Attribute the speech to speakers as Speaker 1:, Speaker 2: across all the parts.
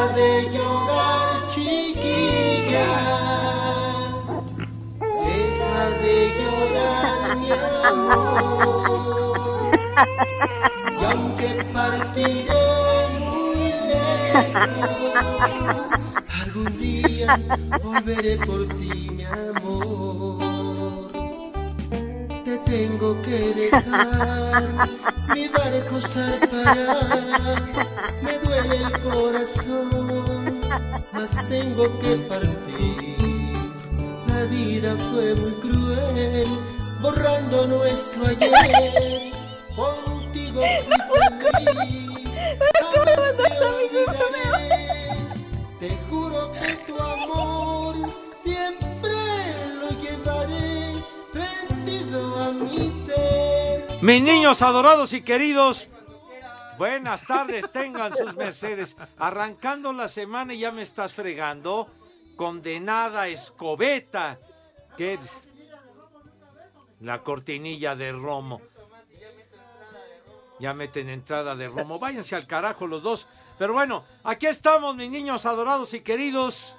Speaker 1: Deja de llorar, chiquilla. Deja de llorar, mi amor. Y aunque partiré muy lejos, algún día volveré por ti, mi amor. Te tengo que dejar, mi barco zarpará. Me duele el corazón, mas tengo que partir. La vida fue muy cruel, borrando nuestro ayer. Contigo fui feliz,
Speaker 2: Mis niños adorados y queridos, buenas tardes, tengan sus mercedes. Arrancando la semana y ya me estás fregando. Condenada escobeta. ¿Qué es? La cortinilla de Romo. Ya meten entrada de Romo. Váyanse al carajo los dos. Pero bueno, aquí estamos, mis niños adorados y queridos.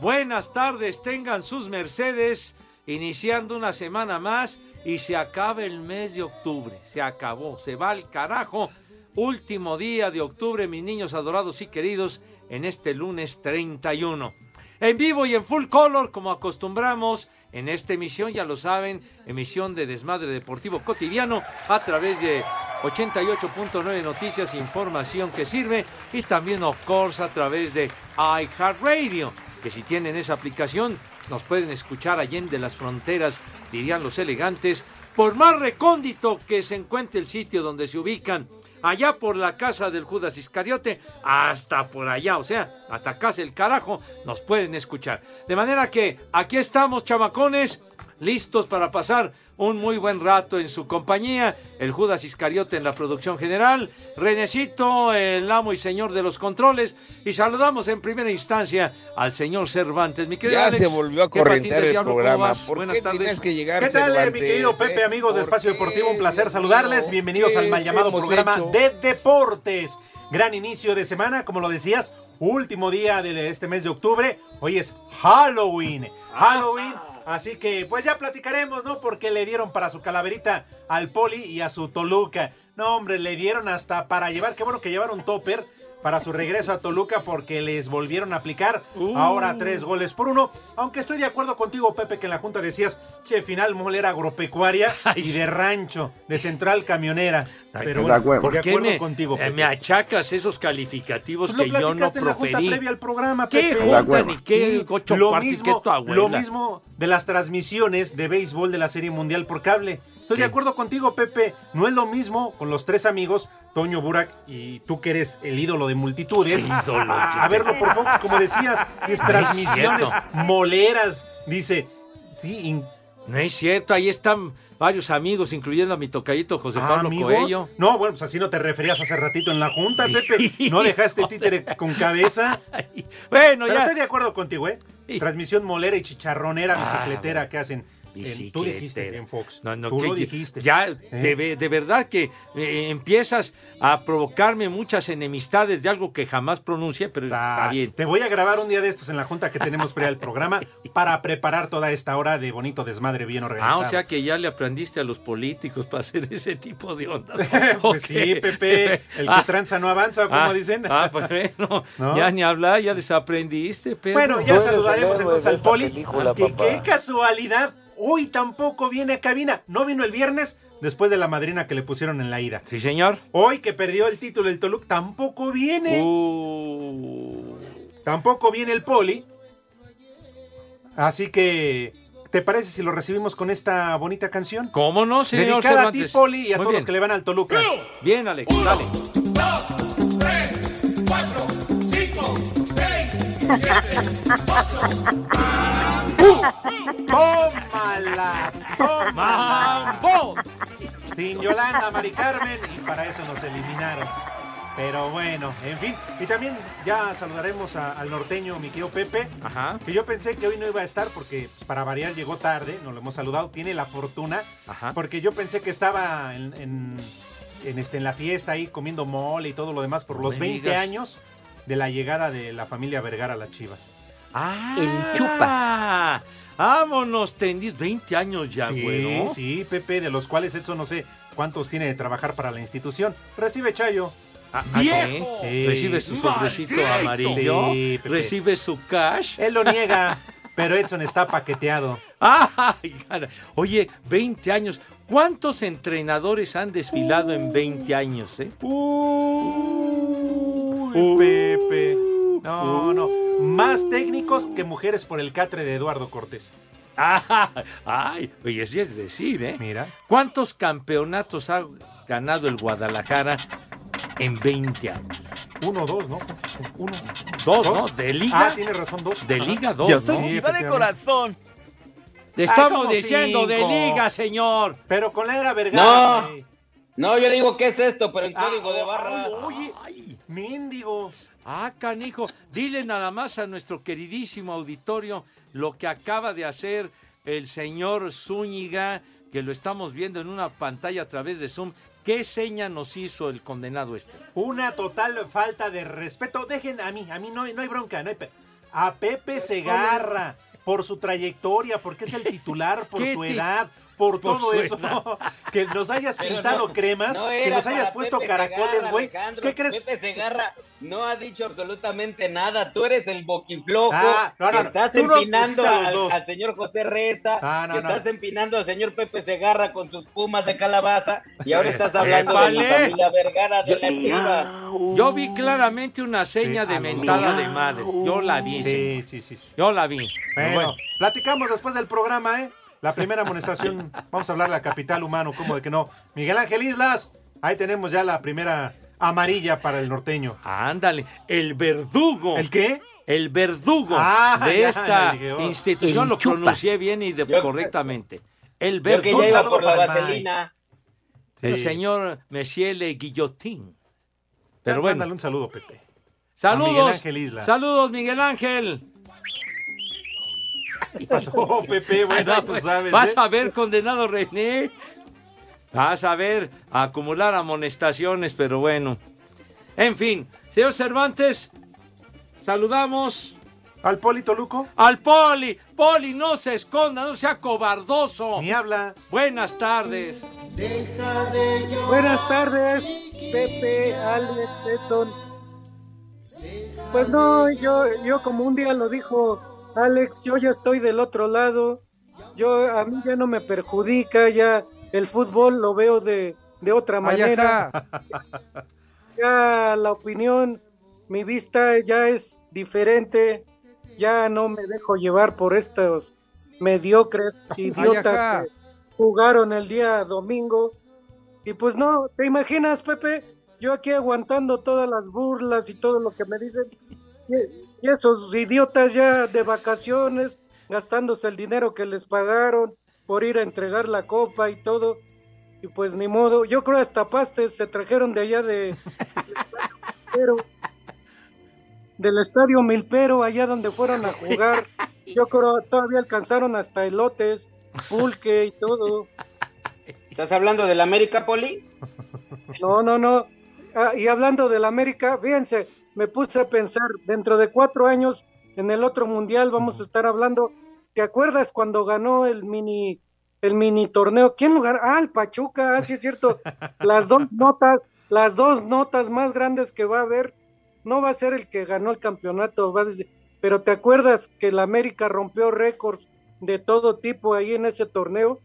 Speaker 2: Buenas tardes, tengan sus mercedes. Iniciando una semana más y se acaba el mes de octubre. Se acabó, se va al carajo. Último día de octubre, mis niños adorados y queridos, en este lunes 31. En vivo y en full color, como acostumbramos, en esta emisión, ya lo saben, emisión de Desmadre Deportivo Cotidiano a través de 88.9 Noticias, información que sirve y también, of course, a través de iHeartRadio, que si tienen esa aplicación, nos pueden escuchar allende las fronteras, dirían los elegantes, por más recóndito que se encuentre el sitio donde se ubican, allá por la casa del Judas Iscariote, hasta por allá, o sea, hasta el carajo, nos pueden escuchar. De manera que aquí estamos, chamacones, listos para pasar un muy buen rato en su compañía. El Judas Iscariote en la producción general, Renecito, el amo y señor de los controles. Y saludamos en primera instancia al señor Cervantes. Mi querido
Speaker 3: Ya
Speaker 2: Alex,
Speaker 3: se volvió a
Speaker 2: ¿qué patín
Speaker 3: correntear
Speaker 2: del
Speaker 3: el programa.
Speaker 2: Buenas
Speaker 3: qué
Speaker 2: tardes.
Speaker 3: tienes que llegar
Speaker 4: ¿Qué tal, eh, mi querido
Speaker 3: eh?
Speaker 4: Pepe, amigos de
Speaker 3: ¿Por
Speaker 4: Espacio
Speaker 3: qué?
Speaker 4: Deportivo? Un placer saludarles. Bienvenidos
Speaker 3: ¿qué-
Speaker 4: al mal llamado programa
Speaker 3: hecho?
Speaker 4: de deportes. Gran inicio de semana, como lo decías, último día de este mes de octubre. Hoy es Halloween. Halloween. Así que pues ya platicaremos, ¿no? Porque le dieron para su calaverita al Poli y a su Toluca. No, hombre, le dieron hasta para llevar, qué bueno que llevaron topper para su regreso a Toluca porque les volvieron a aplicar
Speaker 2: Uh.
Speaker 4: ahora tres goles por uno. Aunque estoy de acuerdo contigo, Pepe, que en la Junta decías que al final mole era agropecuaria
Speaker 2: Ay,
Speaker 4: y de rancho, de central camionera.
Speaker 2: Ay,
Speaker 4: Pero
Speaker 3: de
Speaker 4: bueno,
Speaker 3: acuerdo.
Speaker 2: ¿Por
Speaker 4: de
Speaker 2: qué
Speaker 4: acuerdo
Speaker 2: me,
Speaker 4: contigo,
Speaker 2: eh,
Speaker 4: Pepe.
Speaker 2: me achacas esos calificativos
Speaker 4: Pues
Speaker 2: que yo no
Speaker 4: platicaste en la junta
Speaker 2: proferí?
Speaker 4: previa al programa,
Speaker 2: ¿Qué
Speaker 4: Pepe.
Speaker 2: junta
Speaker 3: acuerdo.
Speaker 2: ni qué
Speaker 4: Sí,
Speaker 2: ocho
Speaker 4: lo
Speaker 2: cuartos
Speaker 4: mismo,
Speaker 2: que tu abuela?
Speaker 4: lo mismo de las transmisiones de béisbol de la Serie Mundial por cable. Estoy
Speaker 2: ¿Qué?
Speaker 4: de acuerdo contigo, Pepe. No es lo mismo con los tres amigos, Toño Burak y tú que eres el ídolo de multitudes.
Speaker 2: Ídolo,
Speaker 4: a, verlo por Fox, como decías, es
Speaker 2: No es
Speaker 4: transmisiones moleras. Dice, sí, in-
Speaker 2: No es cierto, ahí están varios amigos, incluyendo a mi tocallito José
Speaker 4: Ah,
Speaker 2: Pablo
Speaker 4: amigos.
Speaker 2: Coello.
Speaker 4: No, bueno, pues así no te referías hace ratito en la junta, Pepe. No dejaste títere con cabeza.
Speaker 2: Bueno,
Speaker 4: Pero
Speaker 2: ya.
Speaker 4: estoy de acuerdo contigo, ¿eh? Transmisión molera y chicharronera,
Speaker 2: Ah,
Speaker 4: bicicletera que hacen En- tú dijiste bien, Fox.
Speaker 2: No, no,
Speaker 4: Tú
Speaker 2: que-
Speaker 4: lo
Speaker 2: que-
Speaker 4: dijiste.
Speaker 2: Ya,
Speaker 4: ¿Eh?
Speaker 2: de, ve- de verdad que eh, empiezas a provocarme muchas enemistades de algo que jamás pronuncié, pero está bien.
Speaker 4: Te voy a grabar un día de estos en la junta que tenemos pre al programa para preparar toda esta hora de bonito desmadre bien
Speaker 2: Ah,
Speaker 4: organizado.
Speaker 2: o sea que ya le aprendiste a los políticos para hacer ese tipo de ondas.
Speaker 4: Pues sí, Pepe, el que
Speaker 2: Ah,
Speaker 4: tranza no avanza, como
Speaker 2: ah,
Speaker 4: dicen.
Speaker 2: Ah, pues bueno,
Speaker 4: ¿No?
Speaker 2: ya ni hablar, ya les aprendiste, pero.
Speaker 4: Bueno, ya saludaremos entonces al Poli.
Speaker 5: película,
Speaker 4: que qué casualidad, hoy tampoco viene a cabina. No vino el viernes después de la madrina que le pusieron en la ira.
Speaker 2: Sí, señor.
Speaker 4: Hoy que perdió el título el Toluc tampoco viene.
Speaker 2: Uh,
Speaker 4: Tampoco viene el Poli. Así que, ¿te parece si lo recibimos con esta bonita canción?
Speaker 2: ¿Cómo no, señor
Speaker 4: Dedicada a ti? Poli, y a
Speaker 2: Muy
Speaker 4: todos
Speaker 2: bien.
Speaker 4: los que le van al Toluca.
Speaker 2: Bien, Alex, dale.
Speaker 4: ¡Tómala! ¡Tómala!
Speaker 2: ¡Mambo!
Speaker 4: Sin Yolanda, Mari Carmen, y para eso nos eliminaron. Pero bueno, en fin. Y también ya saludaremos a- al norteño, mi querido Pepe.
Speaker 2: Ajá.
Speaker 4: Que yo pensé que hoy no iba a estar porque pues, para variar llegó tarde, no lo hemos saludado, tiene la fortuna.
Speaker 2: Ajá.
Speaker 4: Porque yo pensé que estaba en, en- en, este, en la fiesta ahí comiendo mole y todo lo demás por
Speaker 2: No
Speaker 4: los
Speaker 2: me
Speaker 4: 20
Speaker 2: digas.
Speaker 4: años de la llegada de la familia Vergara a las Chivas.
Speaker 2: Ah,
Speaker 3: El chupas.
Speaker 2: Vámonos, tendidos. 20 años ya,
Speaker 4: sí,
Speaker 2: güero.
Speaker 4: sí, Pepe, de los cuales Edson no sé cuántos tiene de trabajar para la institución. Recibe Chayo.
Speaker 2: Ah, ah, sí. Recibe su sobrecito amarillo.
Speaker 4: Sí, Pepe.
Speaker 2: Recibe su cash.
Speaker 4: Él lo niega, pero Edson está paqueteado.
Speaker 2: ¡Ay, cara! Oye, 20 años. ¿Cuántos entrenadores han desfilado en 20 años, eh?
Speaker 4: Uy, Pepe. No, no. Más técnicos que mujeres por el catre de Eduardo Cortés.
Speaker 2: Ah, ¡Ay! Oye, sí es decir, ¿eh?
Speaker 4: Mira.
Speaker 2: ¿Cuántos campeonatos ha ganado el Guadalajara en 20 años?
Speaker 4: Uno, dos, ¿no? Uno.
Speaker 2: Dos,
Speaker 4: ¿Dos?
Speaker 2: ¿no? De Liga.
Speaker 4: Ah, tiene razón, dos.
Speaker 2: De. Liga, dos,
Speaker 3: Yo
Speaker 2: ¿no?
Speaker 3: soy
Speaker 4: Sí,
Speaker 3: chiva de corazón.
Speaker 2: Te estamos
Speaker 4: como
Speaker 2: diciendo de. Liga, señor.
Speaker 4: Pero con la era Vergara.
Speaker 6: No. No, yo digo, ¿qué es esto? Pero en
Speaker 4: Ah,
Speaker 6: código de barras.
Speaker 4: Oye, mendigo.
Speaker 2: Ah, canijo, dile nada más a nuestro queridísimo auditorio lo que acaba de hacer el señor Zúñiga, que lo estamos viendo en una pantalla a través de Zoom. ¿Qué seña nos hizo el condenado este?
Speaker 4: Una total falta de respeto. Dejen a mí, a mí no, hay- no hay bronca. No hay pe- a Pepe Segarra, por su trayectoria, porque es el titular, por
Speaker 2: ¿Qué
Speaker 4: su edad, por,
Speaker 2: por
Speaker 4: todo
Speaker 2: su
Speaker 4: eso. Que nos hayas
Speaker 6: Pero
Speaker 4: pintado
Speaker 6: no,
Speaker 4: cremas,
Speaker 6: no
Speaker 4: que nos hayas puesto
Speaker 6: Pepe
Speaker 4: caracoles, güey. ¿Qué crees?
Speaker 6: Pepe Segarra no ha dicho absolutamente nada. Tú eres el boquiflojo.
Speaker 4: Ah, no, no,
Speaker 6: que. Estás empinando al, señor José Reza.
Speaker 4: Ah, no,
Speaker 6: que
Speaker 4: no.
Speaker 6: estás empinando al señor Pepe Segarra con sus pumas de calabaza. Y ahora estás hablando de mi
Speaker 2: ¡Épale!
Speaker 6: familia Vergara de la Chiva.
Speaker 2: Yo vi claramente una seña
Speaker 4: Sí,
Speaker 2: de
Speaker 4: a lo
Speaker 2: mentada de madre. Yo la vi.
Speaker 4: Sí, sí, sí. sí.
Speaker 2: Yo la vi.
Speaker 4: Bueno, platicamos después del programa, ¿eh? La primera amonestación, vamos a hablar de la capital humano, ¿cómo de que no? Miguel Ángel Islas, ahí tenemos ya la primera amarilla para el norteño.
Speaker 2: Ándale, el verdugo.
Speaker 4: ¿El qué?
Speaker 2: El verdugo
Speaker 4: Ah,
Speaker 2: de
Speaker 4: ya,
Speaker 2: esta
Speaker 4: ya dije, oh.
Speaker 2: institución
Speaker 3: El
Speaker 2: lo
Speaker 3: chupas.
Speaker 2: pronuncié bien y de-
Speaker 6: Yo-
Speaker 2: correctamente. El
Speaker 6: Yo que
Speaker 2: verdugo.
Speaker 6: ya iba
Speaker 4: saludo
Speaker 6: por la
Speaker 4: para el
Speaker 2: señor Monsieur Le Guillotín. Pero
Speaker 4: Mándale
Speaker 2: bueno,
Speaker 4: un saludo, Pepe.
Speaker 2: saludos.
Speaker 4: Miguel Ángel Islas.
Speaker 2: Saludos, Miguel Ángel.
Speaker 4: ¿Qué pasó, Pepe? Bueno,
Speaker 2: No,
Speaker 4: tú sabes.
Speaker 2: Vas
Speaker 4: ¿eh?
Speaker 2: a ver, condenado René. Vas a ver, a acumular amonestaciones, pero bueno. En fin, señor Cervantes, saludamos
Speaker 4: ¿Al Polito Luco?
Speaker 2: al Poli. Poli, no se esconda, no sea cobardoso.
Speaker 4: Ni habla.
Speaker 2: Buenas tardes.
Speaker 1: Deja de llorar.
Speaker 7: Buenas tardes, Pepe, Alex, Edson. Pues no, yo, yo como un día lo dijo Alex, yo ya estoy del otro lado. Yo a mí ya no me perjudica, ya el fútbol lo veo de, de otra manera. Ya la opinión, mi vista ya es diferente. Ya no me dejo llevar por estos mediocres idiotas que jugaron el día domingo. Y pues no, ¿te imaginas, Pepe? Yo aquí aguantando todas las burlas y todo lo que me dicen. Y, esos idiotas ya de vacaciones, gastándose el dinero que les pagaron por ir a entregar la copa y todo. Y pues ni modo, yo creo hasta pastes se trajeron de allá de pero del estadio Milpero, allá donde fueron a jugar. Yo creo todavía alcanzaron hasta elotes pulque y todo.
Speaker 6: ¿Estás hablando del América, Poli?
Speaker 7: No, no, no. Ah, y hablando del América, fíjense, me puse a pensar, dentro de cuatro años, en el otro mundial vamos a estar hablando. ¿Te acuerdas cuando ganó el mini, el mini torneo? ¿Quién lo ganó? Ah, el Pachuca, ah, sí es cierto. Las dos notas, las dos notas más grandes que va a haber, no va a ser el que ganó el campeonato, va a decir, pero ¿te acuerdas que el América rompió récords de todo tipo ahí en ese torneo?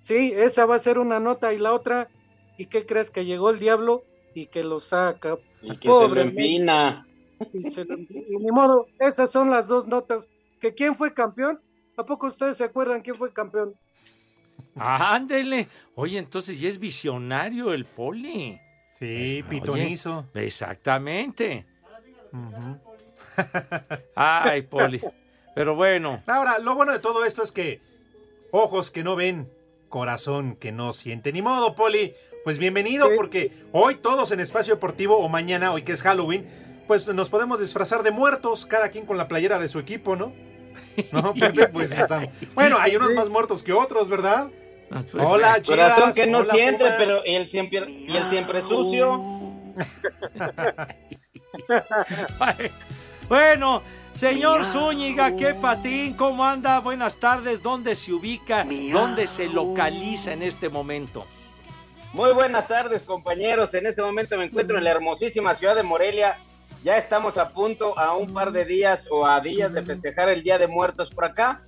Speaker 7: Sí, esa va a ser una nota y la otra, ¿y qué crees que llegó el diablo y que lo saca?
Speaker 6: Y que se lo empina.
Speaker 7: Y, se lo- y ni modo, esas son las dos notas. ¿Que quién fue campeón? ¿A poco ustedes se acuerdan quién fue campeón?
Speaker 2: Ándele. Oye, entonces ya es visionario el poli.
Speaker 4: Sí,
Speaker 2: Oye,
Speaker 4: pitonizo.
Speaker 2: exactamente. Ay, poli. Pero bueno,
Speaker 4: Ahora, lo bueno de todo esto es que ojos que no ven, corazón que no siente. Ni modo, Poli. Pues bienvenido,
Speaker 7: Sí.
Speaker 4: porque hoy todos en Espacio Deportivo, o mañana, hoy que es Halloween, pues nos podemos disfrazar de muertos, cada quien con la playera de su equipo, ¿no? No, Pepe, pues ya estamos. Bueno, hay unos más muertos que otros, ¿verdad?
Speaker 2: pues,
Speaker 4: Hola, chicas.
Speaker 6: Corazón que no
Speaker 4: hola,
Speaker 6: siente,
Speaker 4: Pumas.
Speaker 6: pero el siempre, y el siempre sucio.
Speaker 2: Bueno, señor Zúñiga, qué patín, ¿cómo anda? Buenas tardes, ¿dónde se ubica? ¿Dónde se localiza en este momento?
Speaker 6: Muy buenas tardes, compañeros. En este momento me encuentro en la hermosísima ciudad de Morelia. Ya estamos a punto, a un par de días o a días de festejar el Día de Muertos por acá.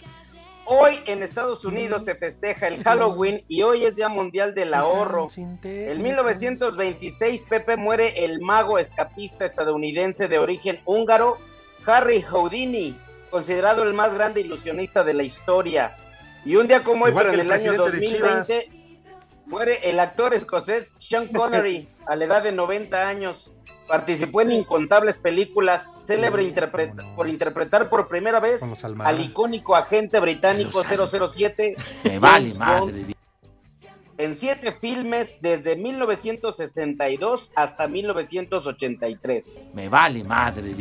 Speaker 6: Hoy en Estados Unidos se festeja el Halloween y hoy es Día Mundial del Ahorro. En 1926, Pepe muere el mago escapista estadounidense de origen húngaro, Harry Houdini, considerado el más grande ilusionista de la historia. Y un día como hoy,
Speaker 4: Igual
Speaker 6: pero en
Speaker 4: el
Speaker 6: el año
Speaker 4: presidente de
Speaker 6: 2020, muere el actor escocés Sean Connery a la edad de 90 años. Participó en incontables películas, célebre interpret- por interpretar por primera vez al icónico agente británico 007
Speaker 2: Me vale madre.
Speaker 6: En siete filmes desde 1962 hasta 1983.
Speaker 2: Me vale madre.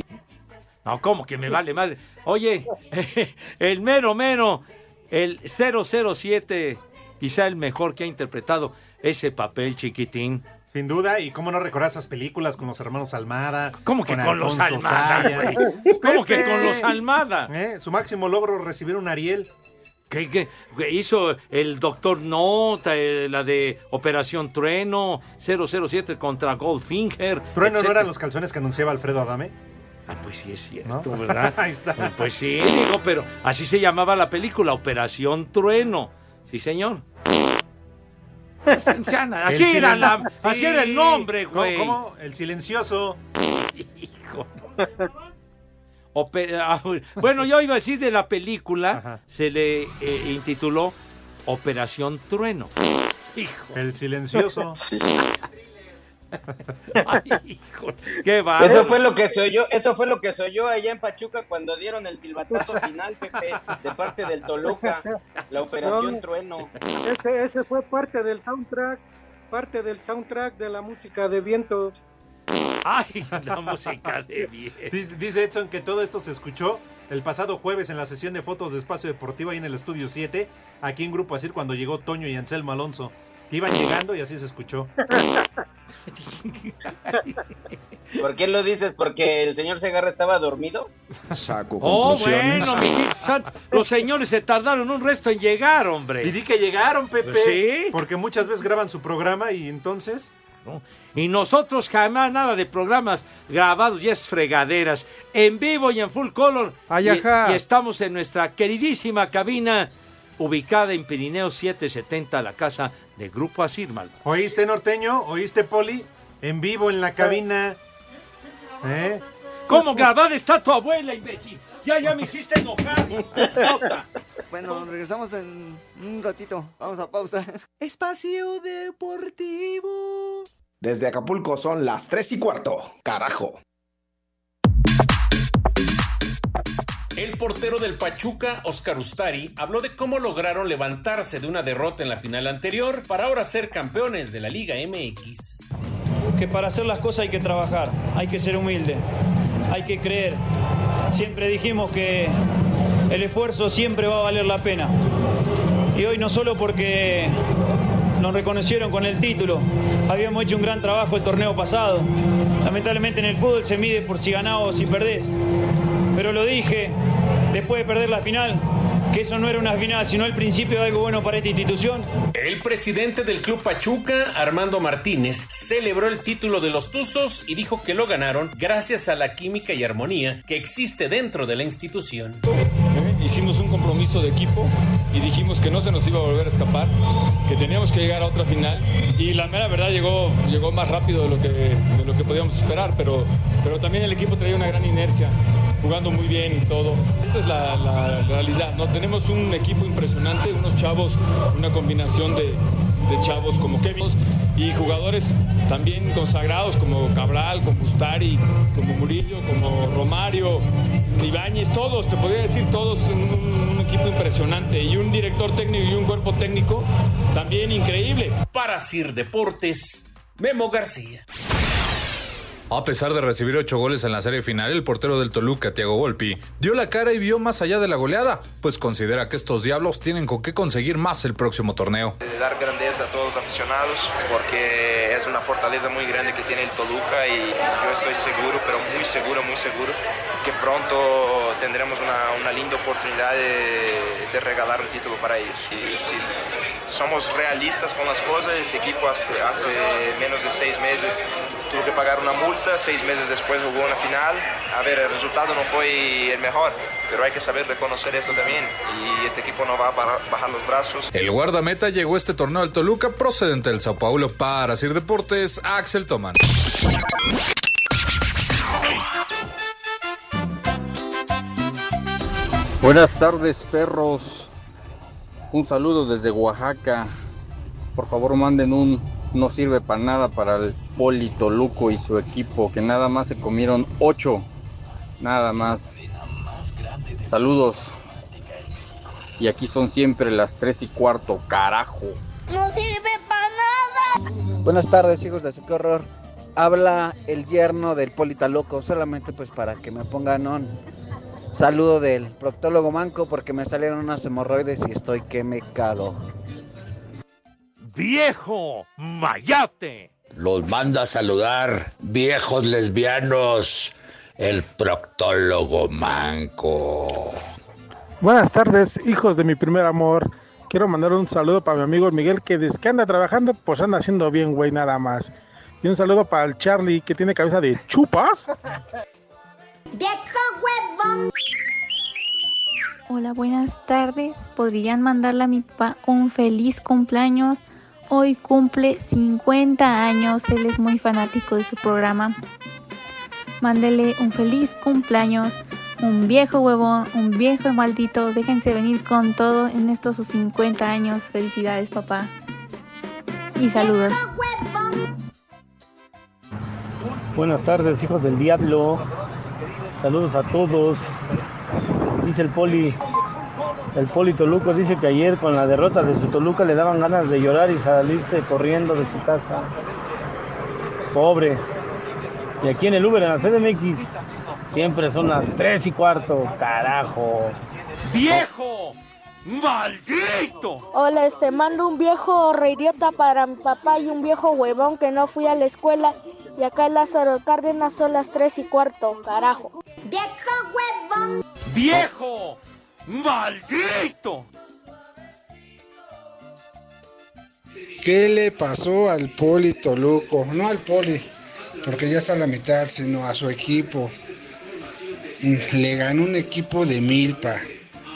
Speaker 2: No, ¿cómo que me vale madre? Oye, el mero mero, el 007, quizá el mejor que ha interpretado ese papel chiquitín.
Speaker 4: Sin duda, y cómo no recordar esas películas con los hermanos Almada.
Speaker 2: ¿Cómo que con los Almada? ¿Cómo que con los Almada?
Speaker 4: ¿Eh? Su máximo logro recibir un Ariel.
Speaker 2: ¿Qué, qué? hizo el Doctor Nota, eh, la de Operación Trueno, 007 contra Goldfinger?
Speaker 4: Trueno no eran los calzones que anunciaba Alfredo Adame.
Speaker 2: Ah, pues sí es cierto,
Speaker 4: ¿No?
Speaker 2: ¿verdad?
Speaker 4: Ahí está.
Speaker 2: Pues sí, digo, pero así se llamaba la película, Operación Trueno. Sí, señor. Así, era, la- así era el nombre,
Speaker 4: ¿Cómo-
Speaker 2: güey.
Speaker 4: cómo? El silencioso.
Speaker 2: Hijo. Ope- ah, bueno, yo iba a decir de la película,
Speaker 4: Ajá.
Speaker 2: se le eh, intituló Operación Trueno. Hijo.
Speaker 4: El silencioso.
Speaker 2: Ay, hijo. Qué
Speaker 6: Eso
Speaker 2: bárbaro.
Speaker 6: fue lo que se oyó, eso fue lo que se oyó allá en Pachuca cuando dieron el silbatazo final, Pepe, de parte del Toluca, la operación
Speaker 7: No.
Speaker 6: Trueno.
Speaker 7: Ese, ese fue parte del soundtrack, parte del soundtrack de la música de viento.
Speaker 2: Ay, la música de.
Speaker 4: Dice, dice Edson que todo esto se escuchó el pasado jueves en la sesión de fotos de Espacio Deportivo ahí en el Estudio 7, aquí en Grupo Asir, cuando llegó Toño y Anselmo Alonso. Iban llegando y así se escuchó.
Speaker 6: ¿Por qué lo dices? ¿Porque el señor Segarra estaba dormido?
Speaker 5: Saco
Speaker 2: Oh,
Speaker 5: conclusiones.
Speaker 2: bueno, mijito santo, los señores se tardaron un resto en llegar,
Speaker 4: Y
Speaker 2: hombre.
Speaker 4: di que llegaron, Pepe.
Speaker 2: Pues sí.
Speaker 4: Porque muchas veces graban su programa y entonces...
Speaker 2: ¿no? Y nosotros jamás nada de programas grabados, ya es fregaderas, en vivo y en full color.
Speaker 5: Ay,
Speaker 2: y,
Speaker 5: ajá.
Speaker 2: y estamos en nuestra queridísima cabina ubicada en Pirineo 770, la casa de Grupo Asirmal.
Speaker 4: ¿Oíste, norteño? ¿Oíste, Poli? En vivo en la cabina. ¿Eh?
Speaker 2: ¿Cómo grabada está tu abuela, imbécil? Ya, ya me hiciste enojar. Nota.
Speaker 5: Bueno, regresamos en un ratito. Vamos a pausa. Espacio Deportivo.
Speaker 8: Desde Acapulco son las 3 y cuarto. Carajo.
Speaker 9: El portero del Pachuca, Oscar Ustari, habló de cómo lograron levantarse de una derrota en la final anterior para ahora ser campeones de la Liga MX.
Speaker 10: que para hacer las cosas hay que trabajar, hay que ser humilde, hay que creer. Siempre dijimos que el esfuerzo siempre va a valer la pena. Y hoy no solo porque nos reconocieron con el título, habíamos hecho un gran trabajo el torneo pasado. Lamentablemente en el fútbol se mide por si ganás o si perdés. Pero lo dije después de perder la final, que eso no era una final, sino el principio de algo bueno para esta institución.
Speaker 9: El presidente del Club Pachuca, Armando Martínez, celebró el título de los Tuzos y dijo que lo ganaron gracias a la química y armonía que existe dentro de la institución.
Speaker 11: Hicimos un compromiso de equipo y dijimos que no se nos iba a volver a escapar, que teníamos que llegar a otra final y la mera verdad llegó, llegó más rápido de lo que, de lo que podíamos esperar, pero, pero también el equipo traía una gran inercia jugando muy bien y todo. Esta es la, realidad, ¿no? Tenemos un equipo impresionante, unos chavos, una combinación de, de chavos como Kevin y jugadores también consagrados como Cabral, como Bustari, como Murillo, como Romario, Ibáñez, todos, te podría decir todos, un, un equipo impresionante y un director técnico y un cuerpo técnico también increíble.
Speaker 9: Para Sir Deportes, Memo García.
Speaker 12: A pesar de recibir ocho goles en la serie final, el portero del Toluca, Thiago Volpi, dio la cara y vio más allá de la goleada, pues considera que estos diablos tienen con qué conseguir más el próximo torneo.
Speaker 13: Dar grandeza a todos los aficionados, porque es una fortaleza muy grande que tiene el Toluca y yo estoy seguro, pero muy seguro, muy seguro, que pronto tendremos una, linda oportunidad de, regalar un título para ellos. Somos realistas con las cosas, este equipo hace, hace menos de seis meses tuvo que pagar una multa, seis meses después jugó una final. A ver, el resultado no fue el mejor, pero hay que saber reconocer esto también. Y este equipo no va a bajar los brazos.
Speaker 12: El guardameta llegó a este torneo al Toluca procedente del Sao Paulo para Sir Deportes, Axel Toman.
Speaker 14: Buenas tardes, perros. Un saludo desde Oaxaca. Por favor, manden un no sirve para nada para el Poli Toluco y su equipo, que nada más se comieron ocho. Nada más. Saludos. Y aquí son siempre las tres y cuarto, carajo.
Speaker 15: No sirve para nada.
Speaker 16: Buenas tardes, hijos de su horror. Habla el yerno del Polita Loco, solamente pues para que me pongan un saludo del proctólogo manco porque me salieron unas hemorroides y estoy que me cago.
Speaker 2: ¡Viejo mayate!
Speaker 8: Los manda a saludar, viejos lesbianos, el proctólogo manco.
Speaker 17: Buenas tardes, hijos de mi primer amor. Quiero mandar un saludo para mi amigo Miguel, que desde que anda trabajando, pues anda haciendo bien, güey, nada más. Y un saludo para el Charlie, que tiene cabeza de chupas.
Speaker 18: Hola, buenas tardes. ¿Podrían mandarle a mi papá un feliz cumpleaños? Hoy cumple 50 años, él es muy fanático de su programa. Mándele un feliz cumpleaños, un viejo huevón, un viejo maldito. Déjense venir con todo en estos sus 50 años. Felicidades, papá. Y saludos.
Speaker 19: Buenas tardes, hijos del diablo. Saludos a todos. Dice el poli, el Poli Toluco dice que ayer con la derrota de su Toluca le daban ganas de llorar y salirse corriendo de su casa. Pobre. Y aquí en el Uber, en la CDMX, siempre son las 3 y cuarto. Carajo.
Speaker 2: ¡Viejo! ¡Maldito!
Speaker 15: Hola, este mando un viejo reidiota para mi papá y un viejo huevón que no fui a la escuela. Y acá en Lázaro Cárdenas son las 3 y cuarto. Carajo. ¡Viejo huevón!
Speaker 2: ¡Viejo! ¡Maldito!
Speaker 20: ¿Qué le pasó al Poli Toluco? No al Poli, porque ya está a la mitad, sino a su equipo. Le ganó un equipo de milpa.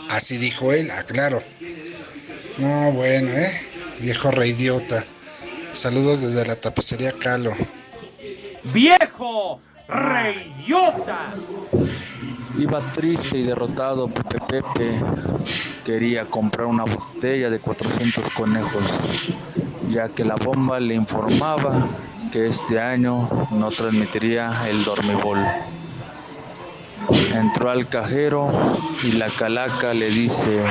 Speaker 20: Así dijo él, aclaro. No, bueno, ¿eh? Viejo reidiota. Saludos desde la tapicería Calo.
Speaker 2: ¡Viejo reidiota!
Speaker 14: Iba triste y derrotado Pepe Pepe. Quería comprar una botella de 400 conejos, ya que la bomba le informaba que este año no transmitiría el dormibol. Entró al cajero y la calaca le dice,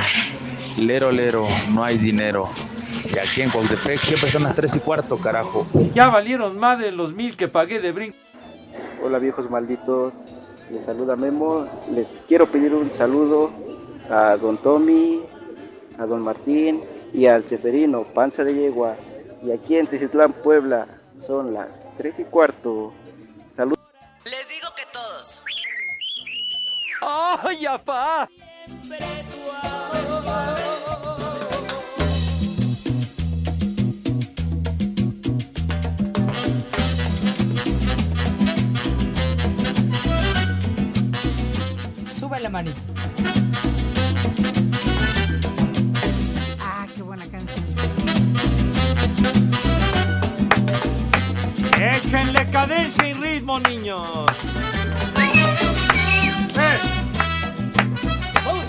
Speaker 14: lero lero, no hay dinero. Y aquí en Cuautepec siempre son las 3 y cuarto, carajo.
Speaker 2: Ya valieron más de los mil que pagué de brinco.
Speaker 5: Hola viejos malditos, les saluda Memo. Les quiero pedir un saludo a don Tommy, a don Martín y al Ceferino, Panza de Yegua. Y aquí en Teciutlán, Puebla, son las 3 y cuarto.
Speaker 2: ¡Ay, apá!
Speaker 21: Sube la manita. Ah, qué buena canción.
Speaker 2: Échenle cadencia y ritmo, niños.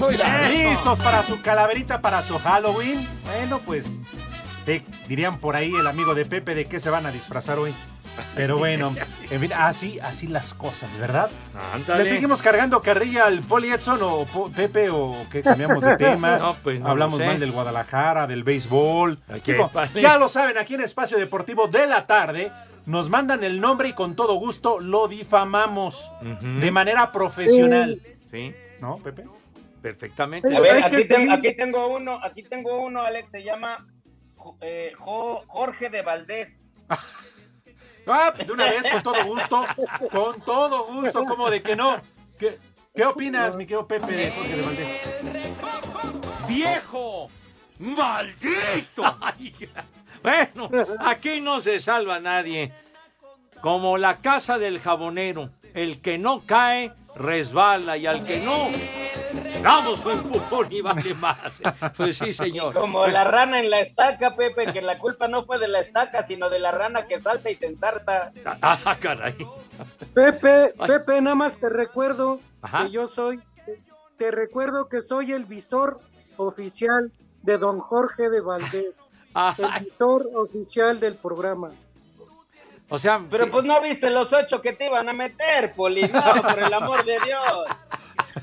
Speaker 4: Eh, ¿Listos para su calaverita para su Halloween? Bueno, pues de- dirían por ahí el amigo de Pepe de qué se van a disfrazar hoy. Pero bueno, en fin, así, así las cosas, ¿verdad?
Speaker 2: Ándale.
Speaker 4: ¿Le seguimos cargando carrilla al Poli Edson o Po- Pepe o qué cambiamos de tema?
Speaker 2: No, pues, no
Speaker 4: Hablamos mal del Guadalajara, del béisbol.
Speaker 2: qué
Speaker 4: Digo,
Speaker 2: vale.
Speaker 4: ya lo saben, aquí en Espacio Deportivo de la tarde nos mandan el nombre y con todo gusto lo difamamos de manera profesional.
Speaker 2: Sí.
Speaker 4: ¿No, Pepe?
Speaker 2: Perfectamente.
Speaker 6: A ver, aquí, ten-
Speaker 22: seguir.
Speaker 6: aquí tengo uno, aquí tengo uno, Alex, se llama eh, Jo- Jorge de Valdés.
Speaker 4: Ah, de una vez, con todo gusto, con todo gusto, como de que no. ¿Qué, qué opinas, mi querido Pepe de Jorge de Valdés?
Speaker 2: ¡Viejo! ¡Maldito! bueno, aquí no se salva nadie. Como la casa del jabonero. El que no cae, resbala. Y al que no, su empujón y vale más. Pues sí, señor.
Speaker 6: Como la rana en la estaca, Pepe, que la culpa no fue de la estaca, sino de la rana que salta y se ensarta.
Speaker 2: Ah, caray.
Speaker 22: Pepe, Pepe, nada más te recuerdo
Speaker 2: Ajá.
Speaker 22: que yo soy, te recuerdo que soy el visor oficial de don Jorge de Valdés, el visor oficial del programa.
Speaker 2: O sea,
Speaker 6: Pero pues no viste los ocho que te iban a meter, Poli. No, por el amor de Dios.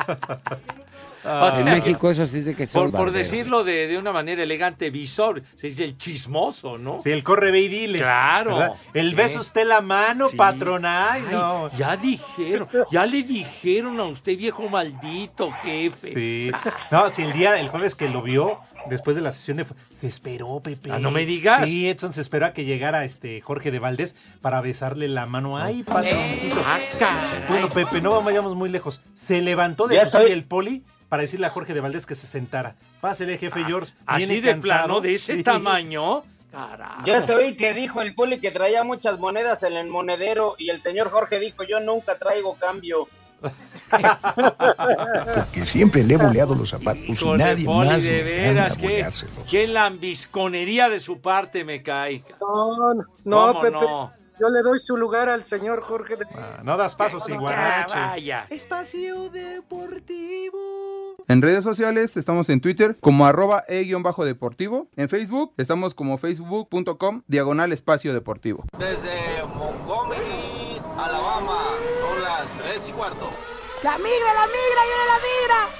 Speaker 2: Sea,
Speaker 23: en México eso sí es de que son
Speaker 2: por, por decirlo de, de una manera elegante, visor, se dice el chismoso, ¿no?
Speaker 4: Sí, el corre ve y dile.
Speaker 2: Claro.
Speaker 4: ¿verdad? El beso usted la mano,
Speaker 2: Sí.
Speaker 4: patrona. Ay,
Speaker 2: Ay,
Speaker 4: no.
Speaker 2: Ya dijeron, ya le dijeron a usted, viejo maldito jefe.
Speaker 4: Sí. No, si el día, el jueves que lo vio, después de la sesión de... Se esperó, Pepe.
Speaker 2: Ah, no me digas.
Speaker 4: Sí, Edson se esperó a que llegara este Jorge de Valdés para besarle la mano. Ay, patroncito.
Speaker 2: Ah, caray.
Speaker 4: Bueno, Pepe, no vayamos muy lejos. Se levantó de su el poli para decirle a Jorge de Valdés que se sentara. Pásele, jefe George.
Speaker 2: Así de
Speaker 4: cansado.
Speaker 2: plano, de ese
Speaker 4: Sí.
Speaker 2: tamaño. Carajo.
Speaker 6: Yo te oí que dijo el Poli que traía muchas monedas en el monedero y el señor Jorge dijo, yo nunca traigo cambio.
Speaker 24: Que siempre le he boleado los zapatos y nadie
Speaker 2: Poli,
Speaker 24: más
Speaker 2: de
Speaker 24: me gana
Speaker 2: veras, qué, lambisconería de su parte me cae.
Speaker 22: No, no, no,
Speaker 2: ¿Cómo
Speaker 22: Pepe,
Speaker 2: no?
Speaker 22: yo le doy su lugar al señor Jorge de
Speaker 4: Ah, no das pasos sin
Speaker 2: Ah,
Speaker 4: guarache.
Speaker 2: vaya.
Speaker 25: Espacio Deportivo.
Speaker 26: En redes sociales estamos en Twitter como arroba e-deportivo. En Facebook estamos como facebook.com diagonal espacio deportivo.
Speaker 27: Desde Montgomery, Alabama, son las 3 y cuarto.
Speaker 15: La migra, la migra, viene
Speaker 28: la